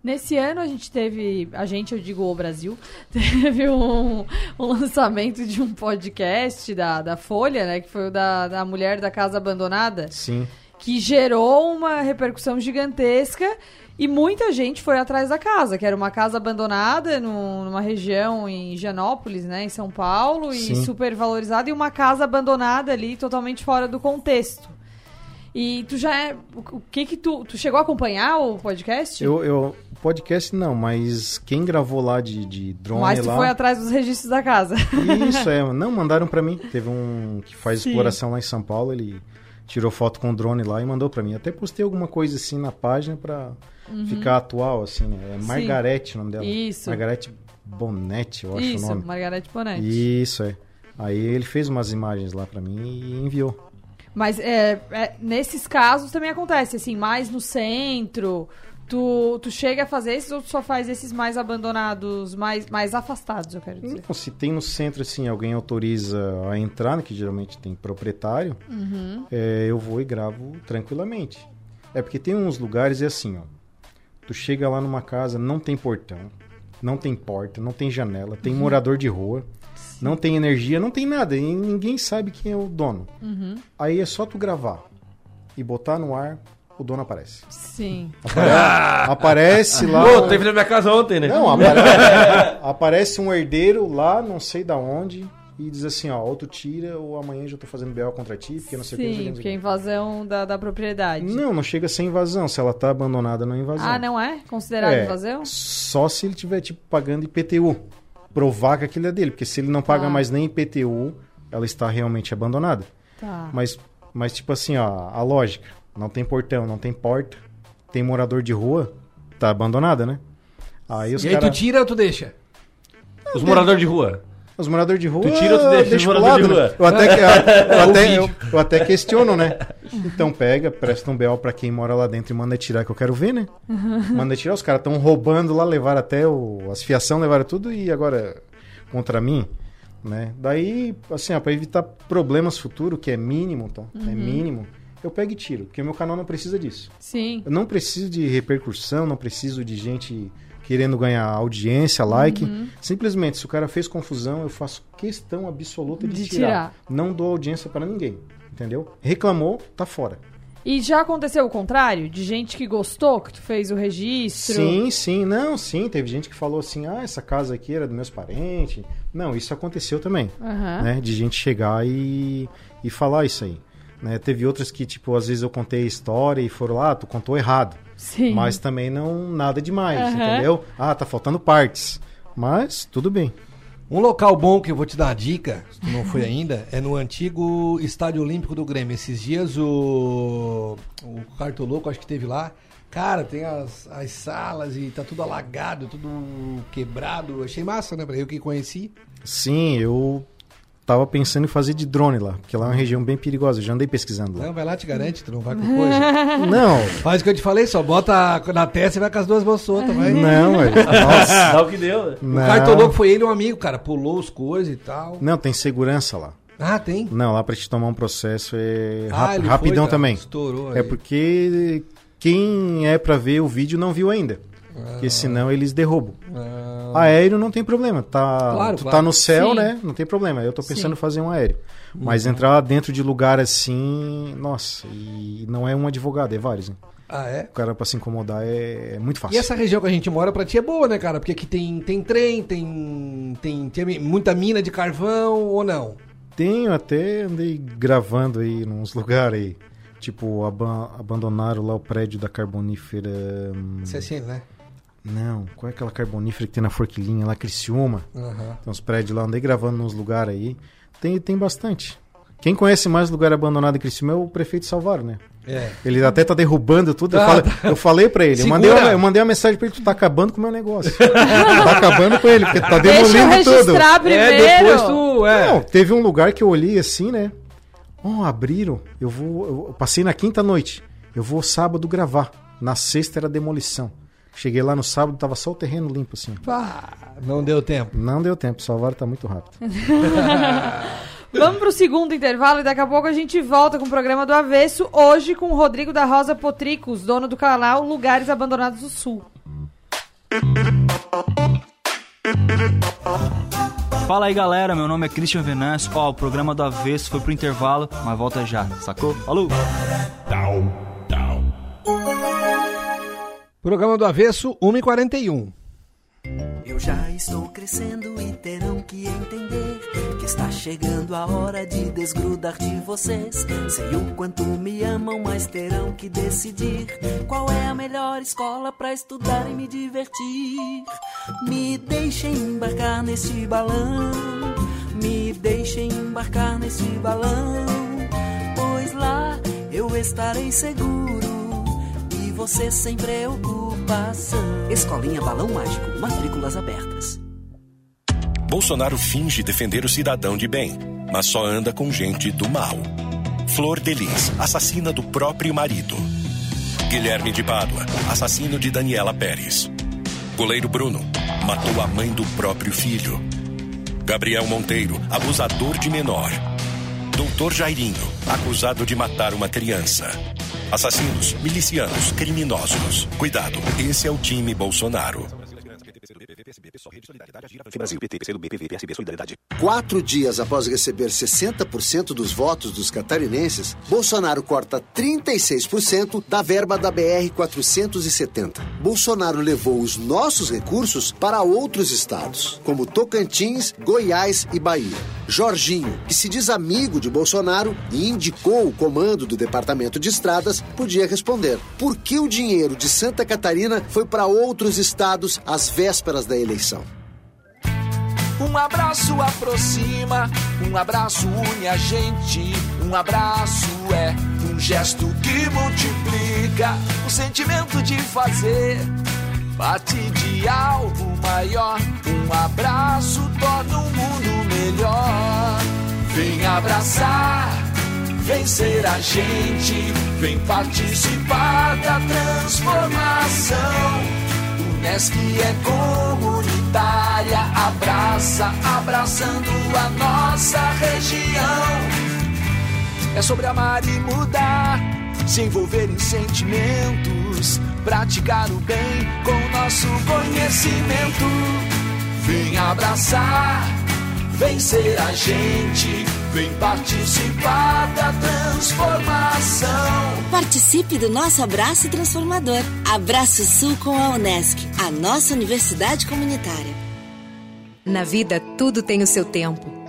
Nesse ano a gente teve, a gente, eu digo o Brasil, <laughs> teve um, um lançamento de um podcast da, da Folha, né? Que foi o da, da Mulher da Casa Abandonada. Sim. que gerou uma repercussão gigantesca e muita gente foi atrás da casa, que era uma casa abandonada num- numa região em Higienópolis, né, em São Paulo, e Sim. super valorizada, e uma casa abandonada ali, totalmente fora do contexto. E tu já é. O o que que tu. Tu chegou a acompanhar o podcast? Eu, eu podcast não, mas quem gravou lá de, de drone Mas tu lá... foi atrás dos registros da casa. <laughs> Isso, é. Não, mandaram pra mim. Teve um que faz Sim. exploração lá em São Paulo, ele tirou foto com o drone lá e mandou pra mim. Até postei alguma coisa assim na página pra Uhum. ficar atual, assim, né? É. Margarete o nome dela. Isso. Margarete Bonetti, eu acho Isso, o nome. Margarete Bonetti. Isso, é. Aí ele fez umas imagens lá pra mim e enviou. Mas é, é, nesses casos também acontece, assim, mais no centro. Tu, tu chega a fazer esses ou tu só faz esses mais abandonados, mais, mais afastados, eu quero dizer? Então, se tem no centro, assim, alguém autoriza a entrar, né, que geralmente tem proprietário, Uhum. é, eu vou e gravo tranquilamente. É porque tem uns lugares, é assim, ó. Tu chega lá numa casa, não tem portão, não tem porta, não tem janela, tem Uhum. morador de rua, não tem energia, não tem nada, e ninguém sabe quem é o dono. Uhum. Aí é só tu gravar e botar no ar, o dono aparece. Sim. Apare- <laughs> aparece lá. Pô, teve na minha casa ontem, né? Não, apare- <laughs> aparece um herdeiro lá, não sei da onde, e diz assim, ó, ou tu tira, ou amanhã já tô fazendo BO contra ti, porque não sei o que. não sei o Sim, porque é invasão da, da propriedade. Não, não chega a ser invasão. Se ela tá abandonada, não é invasão. Ah, não é? Considerado É, invasão? Só se ele tiver, tipo, pagando IPTU. Provar que aquilo é dele. Porque se ele não paga Ah. mais nem IPTU, ela está realmente abandonada. Tá. Mas, mas tipo assim, ó, a lógica. Não tem portão, não tem porta. Tem morador de rua, tá abandonada, né? Aí os E aí cara- tu tira ou tu deixa? Os moradores de rua. Os moradores de rua. Tu tira ou tu deixa os pro moradores de lado, né? rua? Eu até, que- eu, O <laughs> até, eu, eu até questiono, né? Então pega, presta um BO pra quem mora lá dentro e manda tirar, que eu quero ver, né? Manda tirar, os caras estão roubando lá, levaram até o, as fiação, levaram tudo e agora contra mim, né? Daí, assim, ó, pra evitar problemas futuros, que é mínimo, tá? É Uhum. mínimo, eu pego e tiro, porque o meu canal não precisa disso. Sim. Eu não preciso de repercussão, não preciso de gente querendo ganhar audiência, like. Uhum. Simplesmente, se o cara fez confusão, eu faço questão absoluta de, De tirar. tirar. Não dou audiência para ninguém, entendeu? Reclamou, tá fora. E já aconteceu o contrário? De gente que gostou que tu fez o registro? Sim, sim, não, sim. Teve gente que falou assim: ah, essa casa aqui era dos meus parentes. Não, isso aconteceu também. Aham. Né? De gente chegar e, e falar isso aí. Né? Teve outras que, tipo, às vezes eu contei a história e foram lá, ah, tu contou errado. Sim. Mas também não nada demais, Aham. entendeu? Ah, tá faltando partes. Mas tudo bem. Um local bom que eu vou te dar a dica, se tu não foi ainda, é no antigo Estádio Olímpico do Grêmio. Esses dias o, o Cartoloco, acho que teve lá. Cara, tem as, as salas e tá tudo alagado, tudo quebrado. Achei massa, né? Pra eu que conheci. Sim, eu tava pensando em fazer de drone lá, porque lá é uma região bem perigosa. Eu já andei pesquisando lá. Não, vai lá, te garante, tu não vai com coisa. <laughs> Não. Faz o que eu te falei, só bota na testa e vai com as duas mãos soltas, vai. Não, <laughs> velho. Nossa. Dá o que deu, né? O Não. cartoloco foi ele e um amigo, cara. Pulou os coisas e tal. Não, tem segurança lá. Ah, tem? Não, lá pra te tomar um processo é Ah, rap- ele rapidão foi, também. Estourou é aí. porque quem é pra ver o vídeo não viu ainda. Porque senão eles derrubam. Aéreo não tem problema. Tá, Claro, tu claro. tá no céu, Sim. né? Não tem problema. Eu tô pensando Sim. em fazer um aéreo. Mas Uhum. entrar dentro de lugar assim, nossa, e não é um advogado, é vários. Né? Ah, é? O cara pra se incomodar é, é muito fácil. E essa região que a gente mora pra ti é boa, né, cara? Porque aqui tem, tem trem, tem, tem, tem muita mina de carvão ou não? Tenho até andei gravando aí nos lugares aí. Tipo, aban- abandonaram lá o prédio da carbonífera. hum, CSN, né? Não, qual é aquela carbonífera que tem na Forquilinha lá, Criciúma? Aham. Tem uns prédios lá, andei gravando nos lugares aí. Tem, tem bastante. Quem conhece mais lugar abandonado em Criciúma é o prefeito Salvaro, né? É. Ele até tá derrubando tudo. Eu, Ah, falei, tá. eu falei pra ele, eu mandei, uma, eu mandei uma mensagem pra ele, tu tá acabando com o meu negócio. tá acabando com ele, porque tá Deixa eu demolindo tudo. registrar primeiro. É, depois tu. É. Não, teve um lugar que eu olhei assim, né? Ó, abriram. Eu vou. Eu passei na quinta noite. Eu vou sábado gravar. Na sexta era demolição. Cheguei lá no sábado, tava só o terreno limpo, assim. Pá, não deu tempo. Não deu tempo, o Salvador tá muito rápido. <laughs> Vamos pro segundo intervalo e daqui a pouco a gente volta com o programa do Avesso, hoje com o Rodrigo da Rosa Potricos, dono do canal Lugares Abandonados do Sul. Fala aí galera, meu nome é Christian Venâncio. Ó, o programa do Avesso foi pro intervalo, mas volta já, sacou? Falou! Programa do Avesso, 1h41. Eu já estou crescendo e terão que entender que está chegando a hora de desgrudar de vocês. Sei o quanto me amam, mas terão que decidir qual é a melhor escola para estudar e me divertir. Me deixem embarcar neste balão, me deixem embarcar neste balão, pois lá eu estarei seguro você sem preocupação. Escolinha Balão Mágico, matrículas abertas. Bolsonaro finge defender o cidadão de bem, mas só anda com gente do mal. Flor Delis, assassina do próprio marido. Guilherme de Pádua, assassino de Daniela Pérez. Goleiro Bruno, matou a mãe do próprio filho. Gabriel Monteiro, abusador de menor. Doutor Jairinho, acusado de matar uma criança. Assassinos, milicianos, criminosos. Cuidado, esse é o time Bolsonaro. Solidariedade. Quatro dias após receber 60% dos votos dos catarinenses, Bolsonaro corta 36% da verba da BR-470. Bolsonaro levou os nossos recursos para outros estados, como Tocantins, Goiás e Bahia. Jorginho, que se diz amigo de Bolsonaro e indicou o comando do Departamento de Estradas, podia responder: por que o dinheiro de Santa Catarina foi para outros estados às vésperas da eleição? Um abraço aproxima, um abraço une a gente. Um abraço é um gesto que multiplica o sentimento de fazer parte de algo maior. Um abraço torna o mundo melhor. Vem abraçar, vem ser a gente, vem participar da transformação. Unesc é comunitária, abraça, abraçando a nossa região. É sobre amar e mudar, se envolver em sentimentos, praticar o bem com nosso conhecimento. Vem abraçar, vem ser a gente, vem participar da transformação. Participe do nosso abraço transformador. Abraço Sul com a Unesc, a nossa universidade comunitária. Na vida, tudo tem o seu tempo.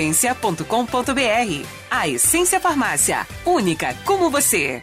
www.lojaessência.com.br. A Essência Farmácia, única como você.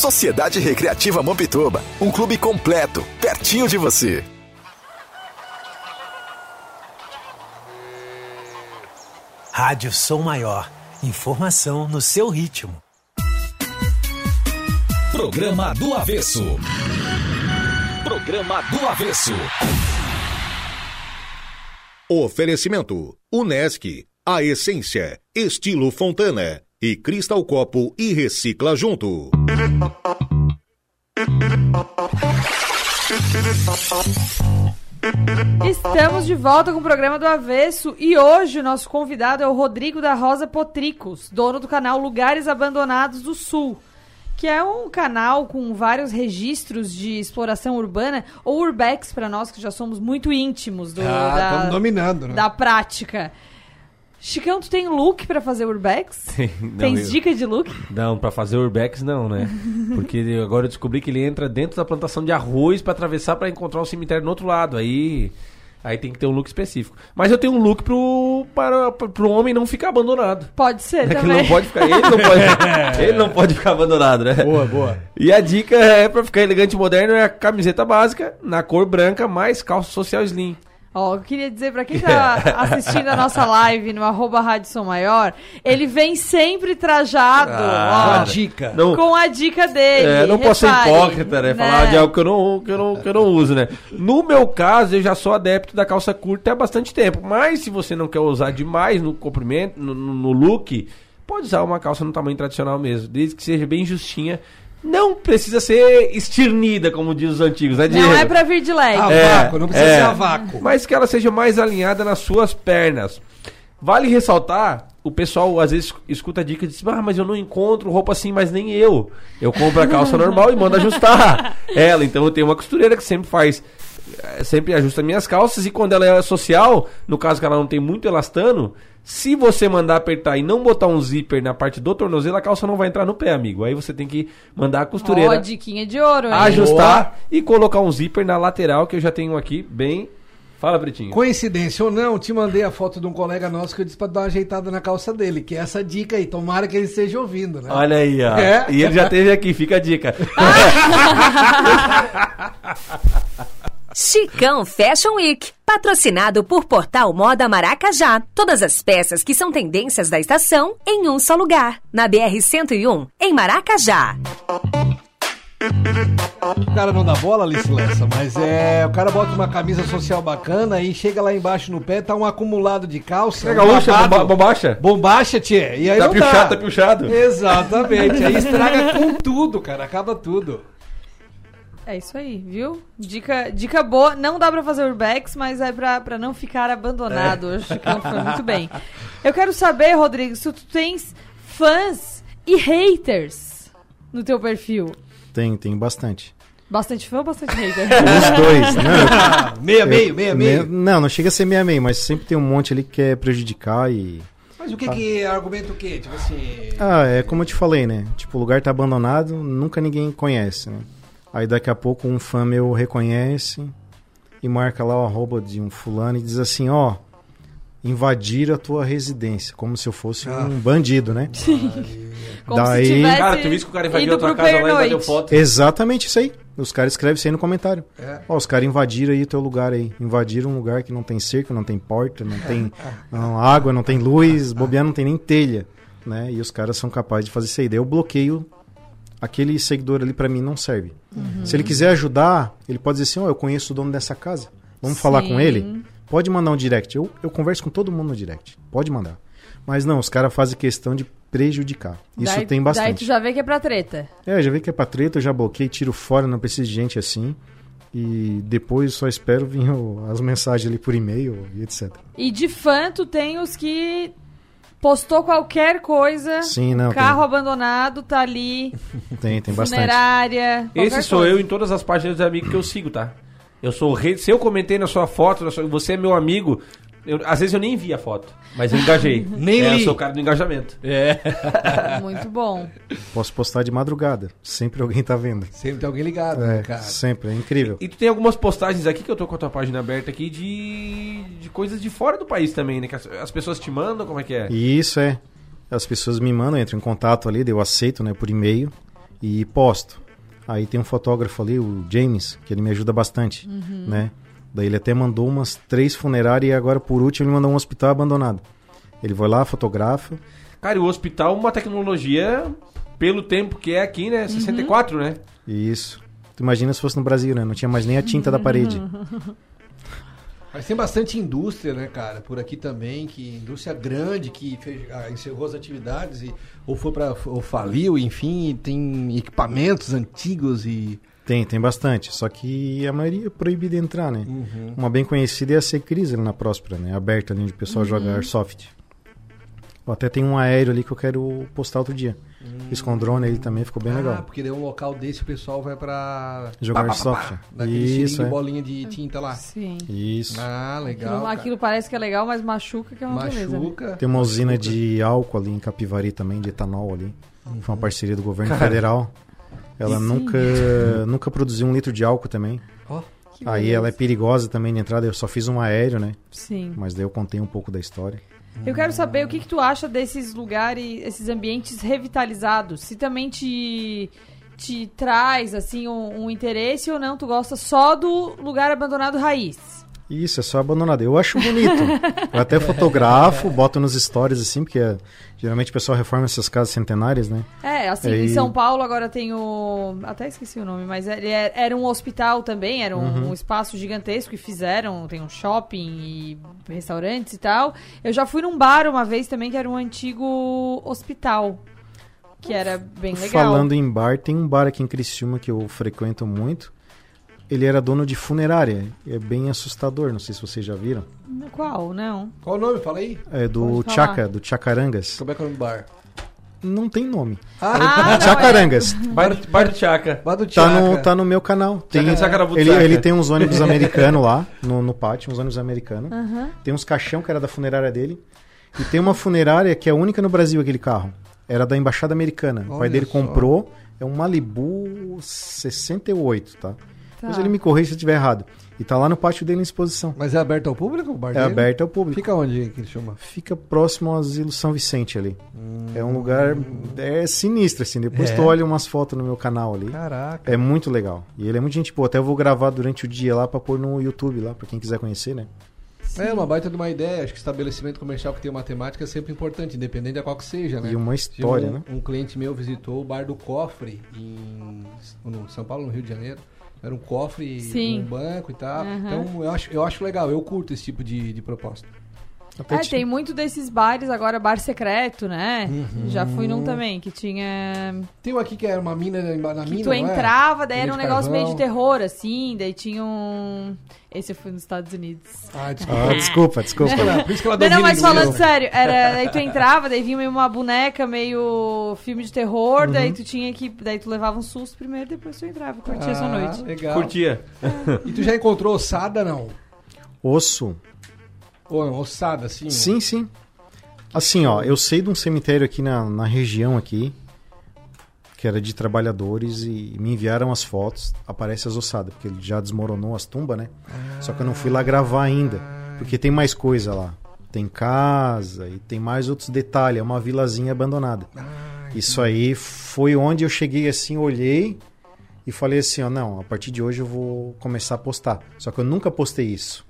Sociedade Recreativa Mampituba, um clube completo, pertinho de você. Rádio Som Maior. Informação no seu ritmo. Programa do Avesso. Programa do Avesso. Oferecimento: Unesc, a essência, estilo Fontana e Cristal Copo e Recicla Junto. Estamos de volta com o programa do Avesso e hoje o nosso convidado é o Rodrigo da Rosa Potricos, dono do canal Lugares Abandonados do Sul, que é um canal com vários registros de exploração urbana, ou urbex para nós que já somos muito íntimos do, Ah, da, dominando, né? da prática. Chicão, tu tem look pra fazer urbex? Não, Tens eu- dica de look? Não, pra fazer urbex não, né? <laughs> Porque agora eu descobri que ele entra dentro da plantação de arroz pra atravessar pra encontrar um cemitério no outro lado. Aí aí tem que ter um look específico. Mas eu tenho um look pro para pro homem não ficar abandonado. Pode ser É <laughs> que também. ele não pode ficar, ele não pode, <laughs> ele não pode ficar abandonado, né? Boa, boa. E a dica é pra ficar elegante e moderno é a camiseta básica na cor branca mais calça social slim. Ó, eu queria dizer pra quem <laughs> tá assistindo a nossa live no arroba Rádio Som Maior, ele vem sempre trajado, Ah, ó, com a dica. Não- com a dica dele. É, não posso ser repare, hipócrita, né? Falar né? de algo que eu, não, que, eu não, que eu não uso, né? No meu caso, eu já sou adepto da calça curta há bastante tempo. Mas se você não quer usar demais no comprimento, no- no look, pode usar uma calça no tamanho tradicional mesmo. Desde que seja bem justinha. Não precisa ser estirnida, como diz os antigos, né, Não é pra vir de leve. A vácuo, não precisa ser a vácuo. Mas que ela seja mais alinhada nas suas pernas. Vale ressaltar, o pessoal às vezes escuta a dica e diz, ah, mas eu não encontro roupa assim, mas nem eu. Eu compro a calça normal e mando ajustar <laughs> ela. Então eu tenho uma costureira que sempre faz, sempre ajusta minhas calças e quando ela é social, no caso que ela não tem muito elastano, se você mandar apertar e não botar um zíper na parte do tornozelo, a calça não vai entrar no pé, amigo. Aí você tem que mandar a Ó, costureira diquinha de ouro, hein? ajustar e colocar um zíper na lateral que eu já tenho aqui bem. Fala, Pretinho. Coincidência ou não, te mandei a foto de um colega nosso que eu disse pra dar uma ajeitada na calça dele, que é essa dica aí. Tomara que ele esteja ouvindo, né? Olha aí, ó. É. E ele já teve aqui, fica a dica. <laughs> Chicão Fashion Week, patrocinado por Portal Moda Maracajá. Todas as peças que são tendências da estação em um só lugar. Na BR-101, em Maracajá. O cara não dá bola, Alice Lessa, mas é. O cara bota uma camisa social bacana e chega lá embaixo no pé, tá um acumulado de calça. É um gaúcha, babado. bomba- bombacha? Bombacha, tchê. E aí Tá não piochado, dá. tá piochado. Exatamente. Aí estraga com tudo, cara. Acaba tudo. É isso aí, viu? Dica, dica boa. Não dá pra fazer urbex, mas é pra, pra não ficar abandonado. É. Acho que não foi muito bem. Eu quero saber, Rodrigo, se tu tens fãs e haters. no teu perfil? Tem, tem bastante. Bastante fã ou bastante hater? <laughs> Os dois, né? <laughs> Meia, Eu- meio, meia, meio. me- Não, não chega a ser meia meio, mas sempre tem um monte ali que quer prejudicar e. Mas o que que argumenta o quê? Tipo assim... Ah, é como eu te falei, né? Tipo, o lugar tá abandonado, nunca ninguém conhece, né? Aí daqui a pouco um fã meu reconhece e marca lá o arroba de um fulano e diz assim, ó, invadir a tua residência, como se eu fosse Ah. um bandido, né? <laughs> Como se Daí... tivesse Cara, tu viste que o cara invadiu a tua casa lá e bateu foto? Exatamente isso aí. Os caras escrevem isso aí no comentário. É. Ó, os caras invadiram aí o teu lugar aí. Invadiram um lugar que não tem cerca, não tem porta, não tem <laughs> não, água, não tem luz, bobear não tem nem telha, né? E os caras são capazes de fazer isso aí. Daí eu bloqueio aquele seguidor ali pra mim não serve. Uhum. Se ele quiser ajudar, ele pode dizer assim, ó, eu conheço o dono dessa casa. Vamos falar com Sim. ele? Pode mandar um direct. Eu, eu converso com todo mundo no direct. Pode mandar. Mas não, os caras fazem questão de prejudicar. Isso Daí- tem Daí tu bastante. já vê que é pra treta. É, já vi que é pra treta, eu já bloqueei, tiro fora, não preciso de gente assim. E depois só espero vir o- as mensagens ali por e-mail e etc. E de fã, tu tem os que postou qualquer coisa, Sim, não, carro abandonado, tá ali, <laughs> Tem, tem bastante. funerária. Esse sou coisa. eu em todas as páginas de amigos que eu sigo, tá? Eu sou o rei. Se eu comentei na sua foto, na sua- você é meu amigo. Eu- às vezes eu nem vi a foto, mas eu engajei. <laughs> Nem é, li. Eu sou o cara do engajamento. É. <laughs> Muito bom. Posso postar de madrugada. Sempre alguém tá vendo. Sempre tem alguém ligado, É, né, cara? sempre, é incrível. E tu tem algumas postagens aqui que eu tô com a tua página aberta aqui de, de coisas de fora do país também, né? Que as, as pessoas te mandam, como é que é? E isso é. As pessoas me mandam, entram em contato ali, eu aceito, né, por e-mail e posto. Aí tem um fotógrafo ali, o James, que ele me ajuda bastante, Uhum. né? Daí ele até mandou umas três funerárias e agora por último ele mandou um hospital abandonado. Ele vai lá, fotografa. Cara, e o hospital, uma tecnologia, pelo tempo que é aqui, né? 64, né? Isso. Tu imagina se fosse no Brasil, né? Não tinha mais nem a tinta da parede. <laughs> Mas tem bastante indústria, né, cara, por aqui também, que indústria grande que fez, ah, encerrou as atividades e ou foi para ou faliu, enfim, e tem equipamentos antigos e Tem, tem bastante. Só que a maioria é proibida de entrar, né? Uhum. Uma bem conhecida é a Secris ali na Próspera, né? Aberta ali onde o pessoal Uhum. joga Airsoft. Eu até tem um aéreo ali que eu quero postar outro dia. Fiz com drone ele também, ficou bem ah, legal. porque daí um local desse o pessoal vai pra Jogar pá, airsoft. Isso, é. bolinha de tinta lá. Sim. Isso. Ah, legal. Aquilo, aquilo parece que é legal, mas machuca que é uma beleza. né? Machuca. Tem uma usina de álcool ali em Capivari também, de etanol ali. Foi uma parceria do governo Cara. <laughs> federal. Ela Sim. nunca, <laughs> nunca produziu um litro de álcool também. Ó, que Aí beleza. ela é perigosa também de entrada. Eu só fiz um aéreo, né? Sim. Mas daí eu contei um pouco da história. Eu quero saber o que, que tu acha desses lugares, esses ambientes revitalizados. Se também te, te traz, assim, um, um interesse ou não, tu gosta só do lugar abandonado raiz. Isso, é só abandonado. Eu acho bonito. eu até <laughs> fotografo, boto nos stories assim, porque é- geralmente o pessoal reforma essas casas centenárias, né? É, assim, em São Paulo agora tem o... Até esqueci o nome, mas ele é- era um hospital também, era um, Uhum. um espaço gigantesco que fizeram, tem um shopping e restaurantes e tal. Eu já fui num bar uma vez também, que era um antigo hospital, que era bem legal. Falando em bar, tem um bar aqui em Criciúma que eu frequento muito. Ele era dono de funerária. É bem assustador, não sei se vocês já viram. Qual? Não. Qual o nome? Fala aí. É do Pode falar. Chaca, do Chacarangas. Como é que é o nome do bar? Não tem nome. Ah, não, é. Chacarangas. Bar, bar do Tchaca. Bar do Tá Tchaca. no, tá no meu canal. Tem, Chaca- ele, ele tem uns ônibus <laughs> americanos lá no, no pátio, uns ônibus americanos. Tem uns caixão que era da funerária dele. E tem uma funerária que é a única no Brasil, aquele carro. Era da Embaixada Americana. o pai Olha dele só. comprou. É um Malibu 68, tá? Tá. Mas ele me corrige se eu estiver errado. E tá lá no pátio dele em exposição. Mas é aberto ao público o bar É dele? aberto ao público. Fica onde que ele chama? Fica próximo ao Asilo São Vicente ali. É um lugar é sinistro, assim. Depois É? tu olha umas fotos no meu canal ali. Caraca. É muito legal. E ele é muito gente boa. Até eu vou gravar durante o dia lá pra pôr no YouTube lá, pra quem quiser conhecer, né? É uma baita de uma ideia. Acho que estabelecimento comercial que tem uma temática é sempre importante, independente da qual que seja, né? E uma história, um, né? Um cliente meu visitou o bar do Cofre em no São Paulo, no Rio de Janeiro. Era um cofre Sim. um banco e tal. Aham. Então eu acho, eu acho legal, eu curto esse tipo de, de proposta. É, tem muito desses bares agora, bar secreto, né? Uhum. Já fui num também, que tinha. Tem um aqui que era uma mina na Que mina, tu não é? entrava, daí era um negócio meio de terror, assim, daí tinha um. Esse eu fui nos Estados Unidos. Ah, Ah, desculpa, desculpa. Por isso que ela Não, não, mas falando sério, era, daí tu entrava, daí vinha meio uma boneca, meio filme de terror, Uhum. daí tu tinha que. Daí tu levava um susto primeiro, depois tu entrava, curtia Ah, noite. Legal. Curtia. E tu já encontrou ossada, não? Osso. Ou não, ossada, assim? Sim, sim. Assim, ó, eu sei de um cemitério aqui na, na região aqui, que era de trabalhadores, e me enviaram as fotos, aparece as ossadas, porque ele já desmoronou as tumbas, né? Só que eu não fui lá gravar ainda, porque tem mais coisa lá. Tem casa e tem mais outros detalhes, é uma vilazinha abandonada. Isso aí foi onde eu cheguei assim, olhei e falei assim, ó, não, a partir de hoje eu vou começar a postar. Só que eu nunca postei isso.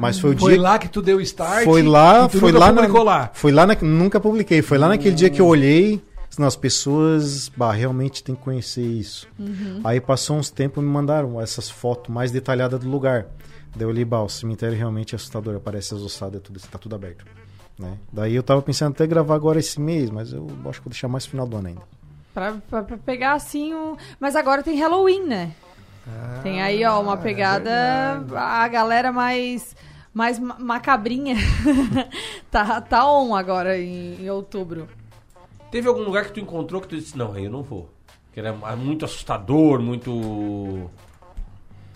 Mas foi o Foi dia lá que tu deu start? foi lá, e tu foi nunca lá, na, publicou lá. foi lá na, nunca publiquei, foi lá naquele dia que eu olhei, as pessoas, bah, realmente tem que conhecer isso. Uhum. Aí passou uns tempos me mandaram essas fotos mais detalhadas do lugar. Daí eu olhei, bah, o cemitério realmente é assustador, aparece as ossadas, tudo, tá tudo aberto. Né? Daí eu tava pensando até gravar agora esse mês, mas eu acho que vou deixar mais final do ano ainda. Pra, pra- pra pegar assim um. Mas agora tem Halloween, né? tem aí, ó, Ah, uma é pegada. a galera mais. Mais ma- macabrinha. <laughs> tá, tá on agora em, em outubro. Teve algum lugar que tu encontrou que tu disse, não, aí eu não vou. Que era muito assustador, muito.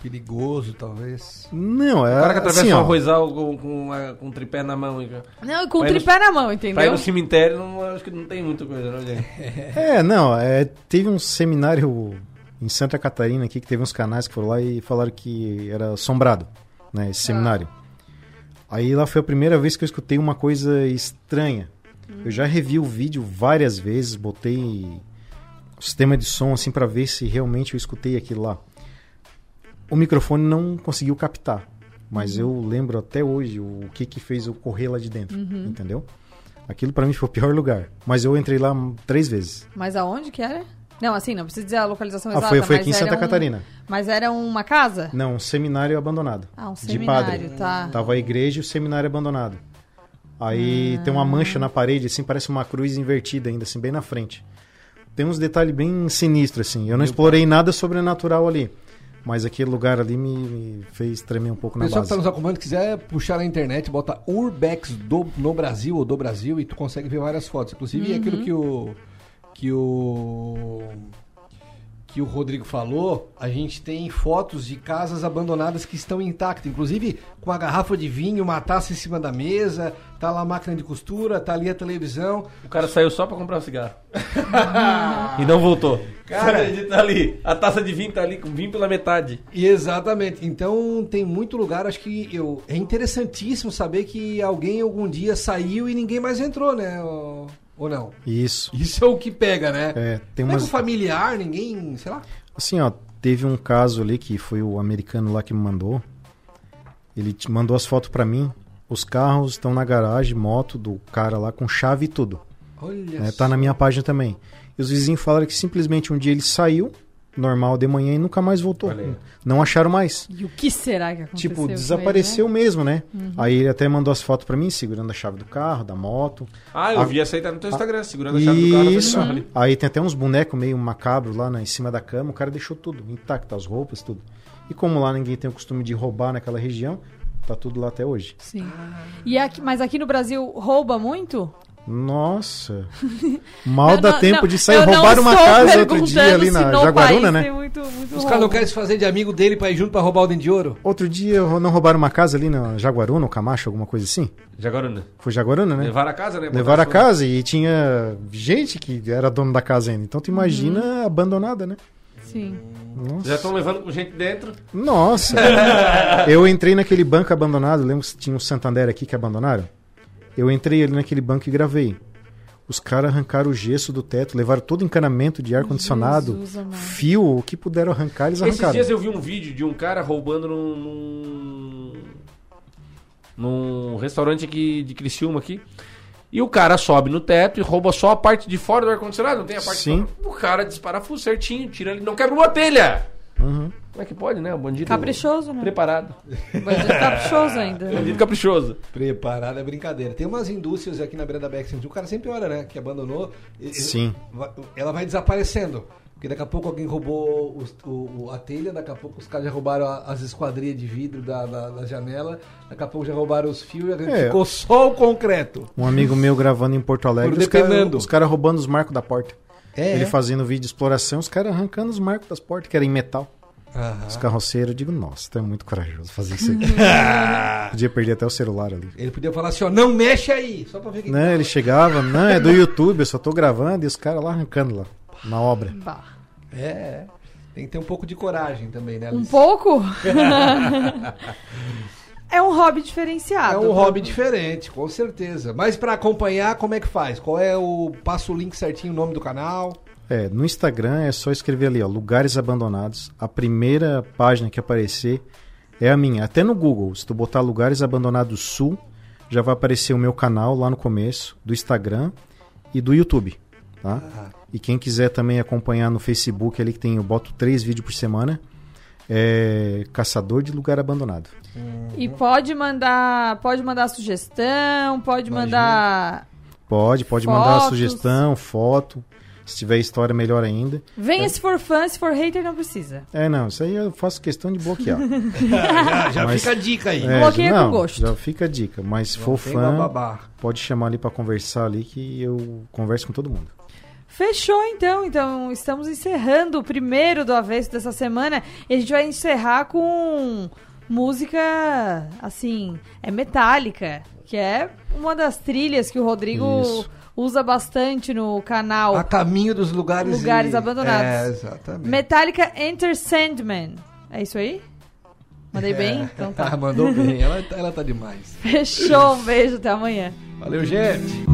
Perigoso, talvez. Não, é O cara que atravessa assim, um arrozal com, com, uma- com um tripé na mão. e- Não, com o Pra ir no- tripé na mão, entendeu? Pra ir no cemitério, não, acho que não tem muita coisa, não, gente? <laughs> É, não, é, teve um seminário em Santa Catarina aqui que teve uns canais que foram lá e falaram que era assombrado, né, esse seminário. Aí lá foi a primeira vez que eu escutei uma coisa estranha. Eu já revi o vídeo várias vezes, botei o sistema de som assim para ver se realmente eu escutei aquilo lá. O microfone não conseguiu captar, mas eu lembro até hoje o que que fez eu correr lá de dentro, Uhum. entendeu? Aquilo para mim foi o pior lugar, mas eu entrei lá três vezes. Mas aonde que era? Não, assim, não precisa dizer a localização Ah, exata. foi- foi mas aqui em era Santa um- Catarina. Mas era uma casa? Não, um seminário abandonado. Ah, um de seminário, padre. tá. Tava a igreja e o seminário abandonado. Aí tem uma mancha na parede, assim, parece uma cruz invertida ainda, assim, bem na frente. Tem uns detalhes bem sinistros, assim. Eu não explorei nada sobrenatural ali. Mas aquele lugar ali me, me fez tremer um pouco na pessoal que base. está nos acompanhando, quiser puxar na internet, bota Urbex do, no Brasil ou do Brasil e tu consegue ver várias fotos. Inclusive Uhum. aquilo que o. que o. que o Rodrigo falou, a gente tem fotos de casas abandonadas que estão intactas. Inclusive com a garrafa de vinho, uma taça em cima da mesa, tá lá a máquina de costura, tá ali a televisão. O cara saiu só pra comprar um cigarro. <laughs> e não voltou. Cara- acredita? tá ali. A taça de vinho tá ali com vinho pela metade. Exatamente. Então tem muito lugar, acho que eu é interessantíssimo saber que alguém algum dia saiu e ninguém mais entrou, né? Ou, ou não? Isso. Isso é o que pega, né? É, tem Não é umas... com familiar, ninguém, sei lá. Assim, ó, teve um caso ali que foi o americano lá que me mandou. Ele te mandou as fotos pra mim. Os carros estão na garagem, moto do cara lá com chave e tudo. Olha É, tá na minha página também. E os vizinhos falaram que simplesmente um dia ele saiu, normal de manhã, e nunca mais voltou. Não acharam mais. E o que será que aconteceu? Tipo, com ele, desapareceu né? mesmo, né? Uhum. Aí ele até mandou as fotos pra mim, segurando a chave do carro, da moto. Ah, eu A- vi essa aí tá no teu Instagram, segurando a chave do carro do Isso. ali. Aí tem até uns bonecos meio macabros lá na, em cima da cama. O cara deixou tudo intacto, as roupas, tudo. E como lá ninguém tem o costume de roubar naquela região, tá tudo lá até hoje. Sim. E aqui, mas aqui no Brasil rouba muito? Nossa. <laughs> Mal Eu dá não- tempo não, de sair não roubar uma casa outro dia ali na Jaguaruna, né? muito, muito Os caras não querem se fazer de amigo dele pra ir junto pra roubar o dente de ouro? Outro dia não roubaram uma casa ali na Jaguaruna, ou Camacho, alguma coisa assim? Jaguaruna. Foi Jaguaruna, né? Levaram a casa, né? Levaram a casa e tinha gente que era dono da casa ainda. Então tu imagina Uhum. abandonada, né? Sim. Nossa. Já estão levando com gente dentro. Nossa! <laughs> eu entrei naquele banco abandonado, lembra que tinha um Santander aqui que abandonaram? Eu entrei ali naquele banco e gravei. Os caras arrancaram o gesso do teto, levaram todo o encanamento de ar-condicionado, fio, o que puderam arrancar, eles Esses arrancaram. dias eu vi um vídeo de um cara roubando num. num, restaurante aqui de Criciúma aqui. E o cara sobe no teto e rouba só a parte de fora do ar-condicionado, não tem a parte Sim. de fora. O cara disparafusa certinho, tira ele, não quebra uma telha. Uhum. Como é que pode, né? O bandido. Caprichoso, né? Preparado. Bandido caprichoso ainda. <laughs> Bandido caprichoso. Preparado é brincadeira. Tem umas indústrias aqui na beira da BR-101, o cara sempre olha, né? Que abandonou. Sim. Ela vai desaparecendo. Porque daqui a pouco alguém roubou os- o, o- a telha, daqui a pouco os caras já roubaram a- as esquadrias de vidro da, da, da janela, daqui a pouco já roubaram os fios e É. ficou só o concreto. Um amigo meu gravando em Porto Alegre, Por os caras caras roubando os marcos da porta. É, Ele é. fazendo vídeo de exploração, os caras arrancando os marcos das portas, que era em metal. Aham. Os carroceiros, eu digo, nossa, tu é muito corajoso fazer isso aqui. <laughs> <laughs> Podia perder até o celular ali. Ele podia falar assim, ó, não mexe aí, só pra ver quem Não, ele chegava, não, é do YouTube, eu só tô gravando e os caras lá arrancando lá, na obra. Bah. É, tem que ter um pouco de coragem também, né, Um Alice? pouco? <laughs> é um hobby diferenciado. É um hobby diferente, com certeza. Mas pra acompanhar, como é que faz? Qual é o... Passa o link certinho, o nome do canal. É, no Instagram é só escrever ali, ó, lugares abandonados. A primeira página que aparecer é a minha. Até no Google, se tu botar lugares abandonados sul, já vai aparecer o meu canal lá no começo, do Instagram e do YouTube, tá? E quem quiser também acompanhar no Facebook ali que tem, eu boto três vídeos por semana, é Caçador de Lugar Abandonado. E pode mandar, pode mandar sugestão, pode mandar. Pode, pode mandar Fotos. sugestão, foto. Se tiver história, melhor ainda. Venha se for fã, se for hater, não precisa. É, não, isso aí eu faço questão de bloquear. <laughs> já já Mas- fica a dica aí. É, Bloqueia não, com gosto. Já fica a dica. Mas se for fã, bababá. pode chamar ali pra conversar ali que eu converso com todo mundo. Fechou então, então estamos encerrando o primeiro do Avesso dessa semana e a gente vai encerrar com música, assim, é metálica, que é uma das trilhas que o Rodrigo Isso usa bastante no canal. A caminho dos lugares lugares e... abandonados. É, exatamente. Metallica Enter Sandman. É isso aí? Mandei é. bem? Então tá. <laughs> mandou bem. <laughs> Ela, tá, ela tá demais. Fechou. Um beijo. Até amanhã. Valeu, gente.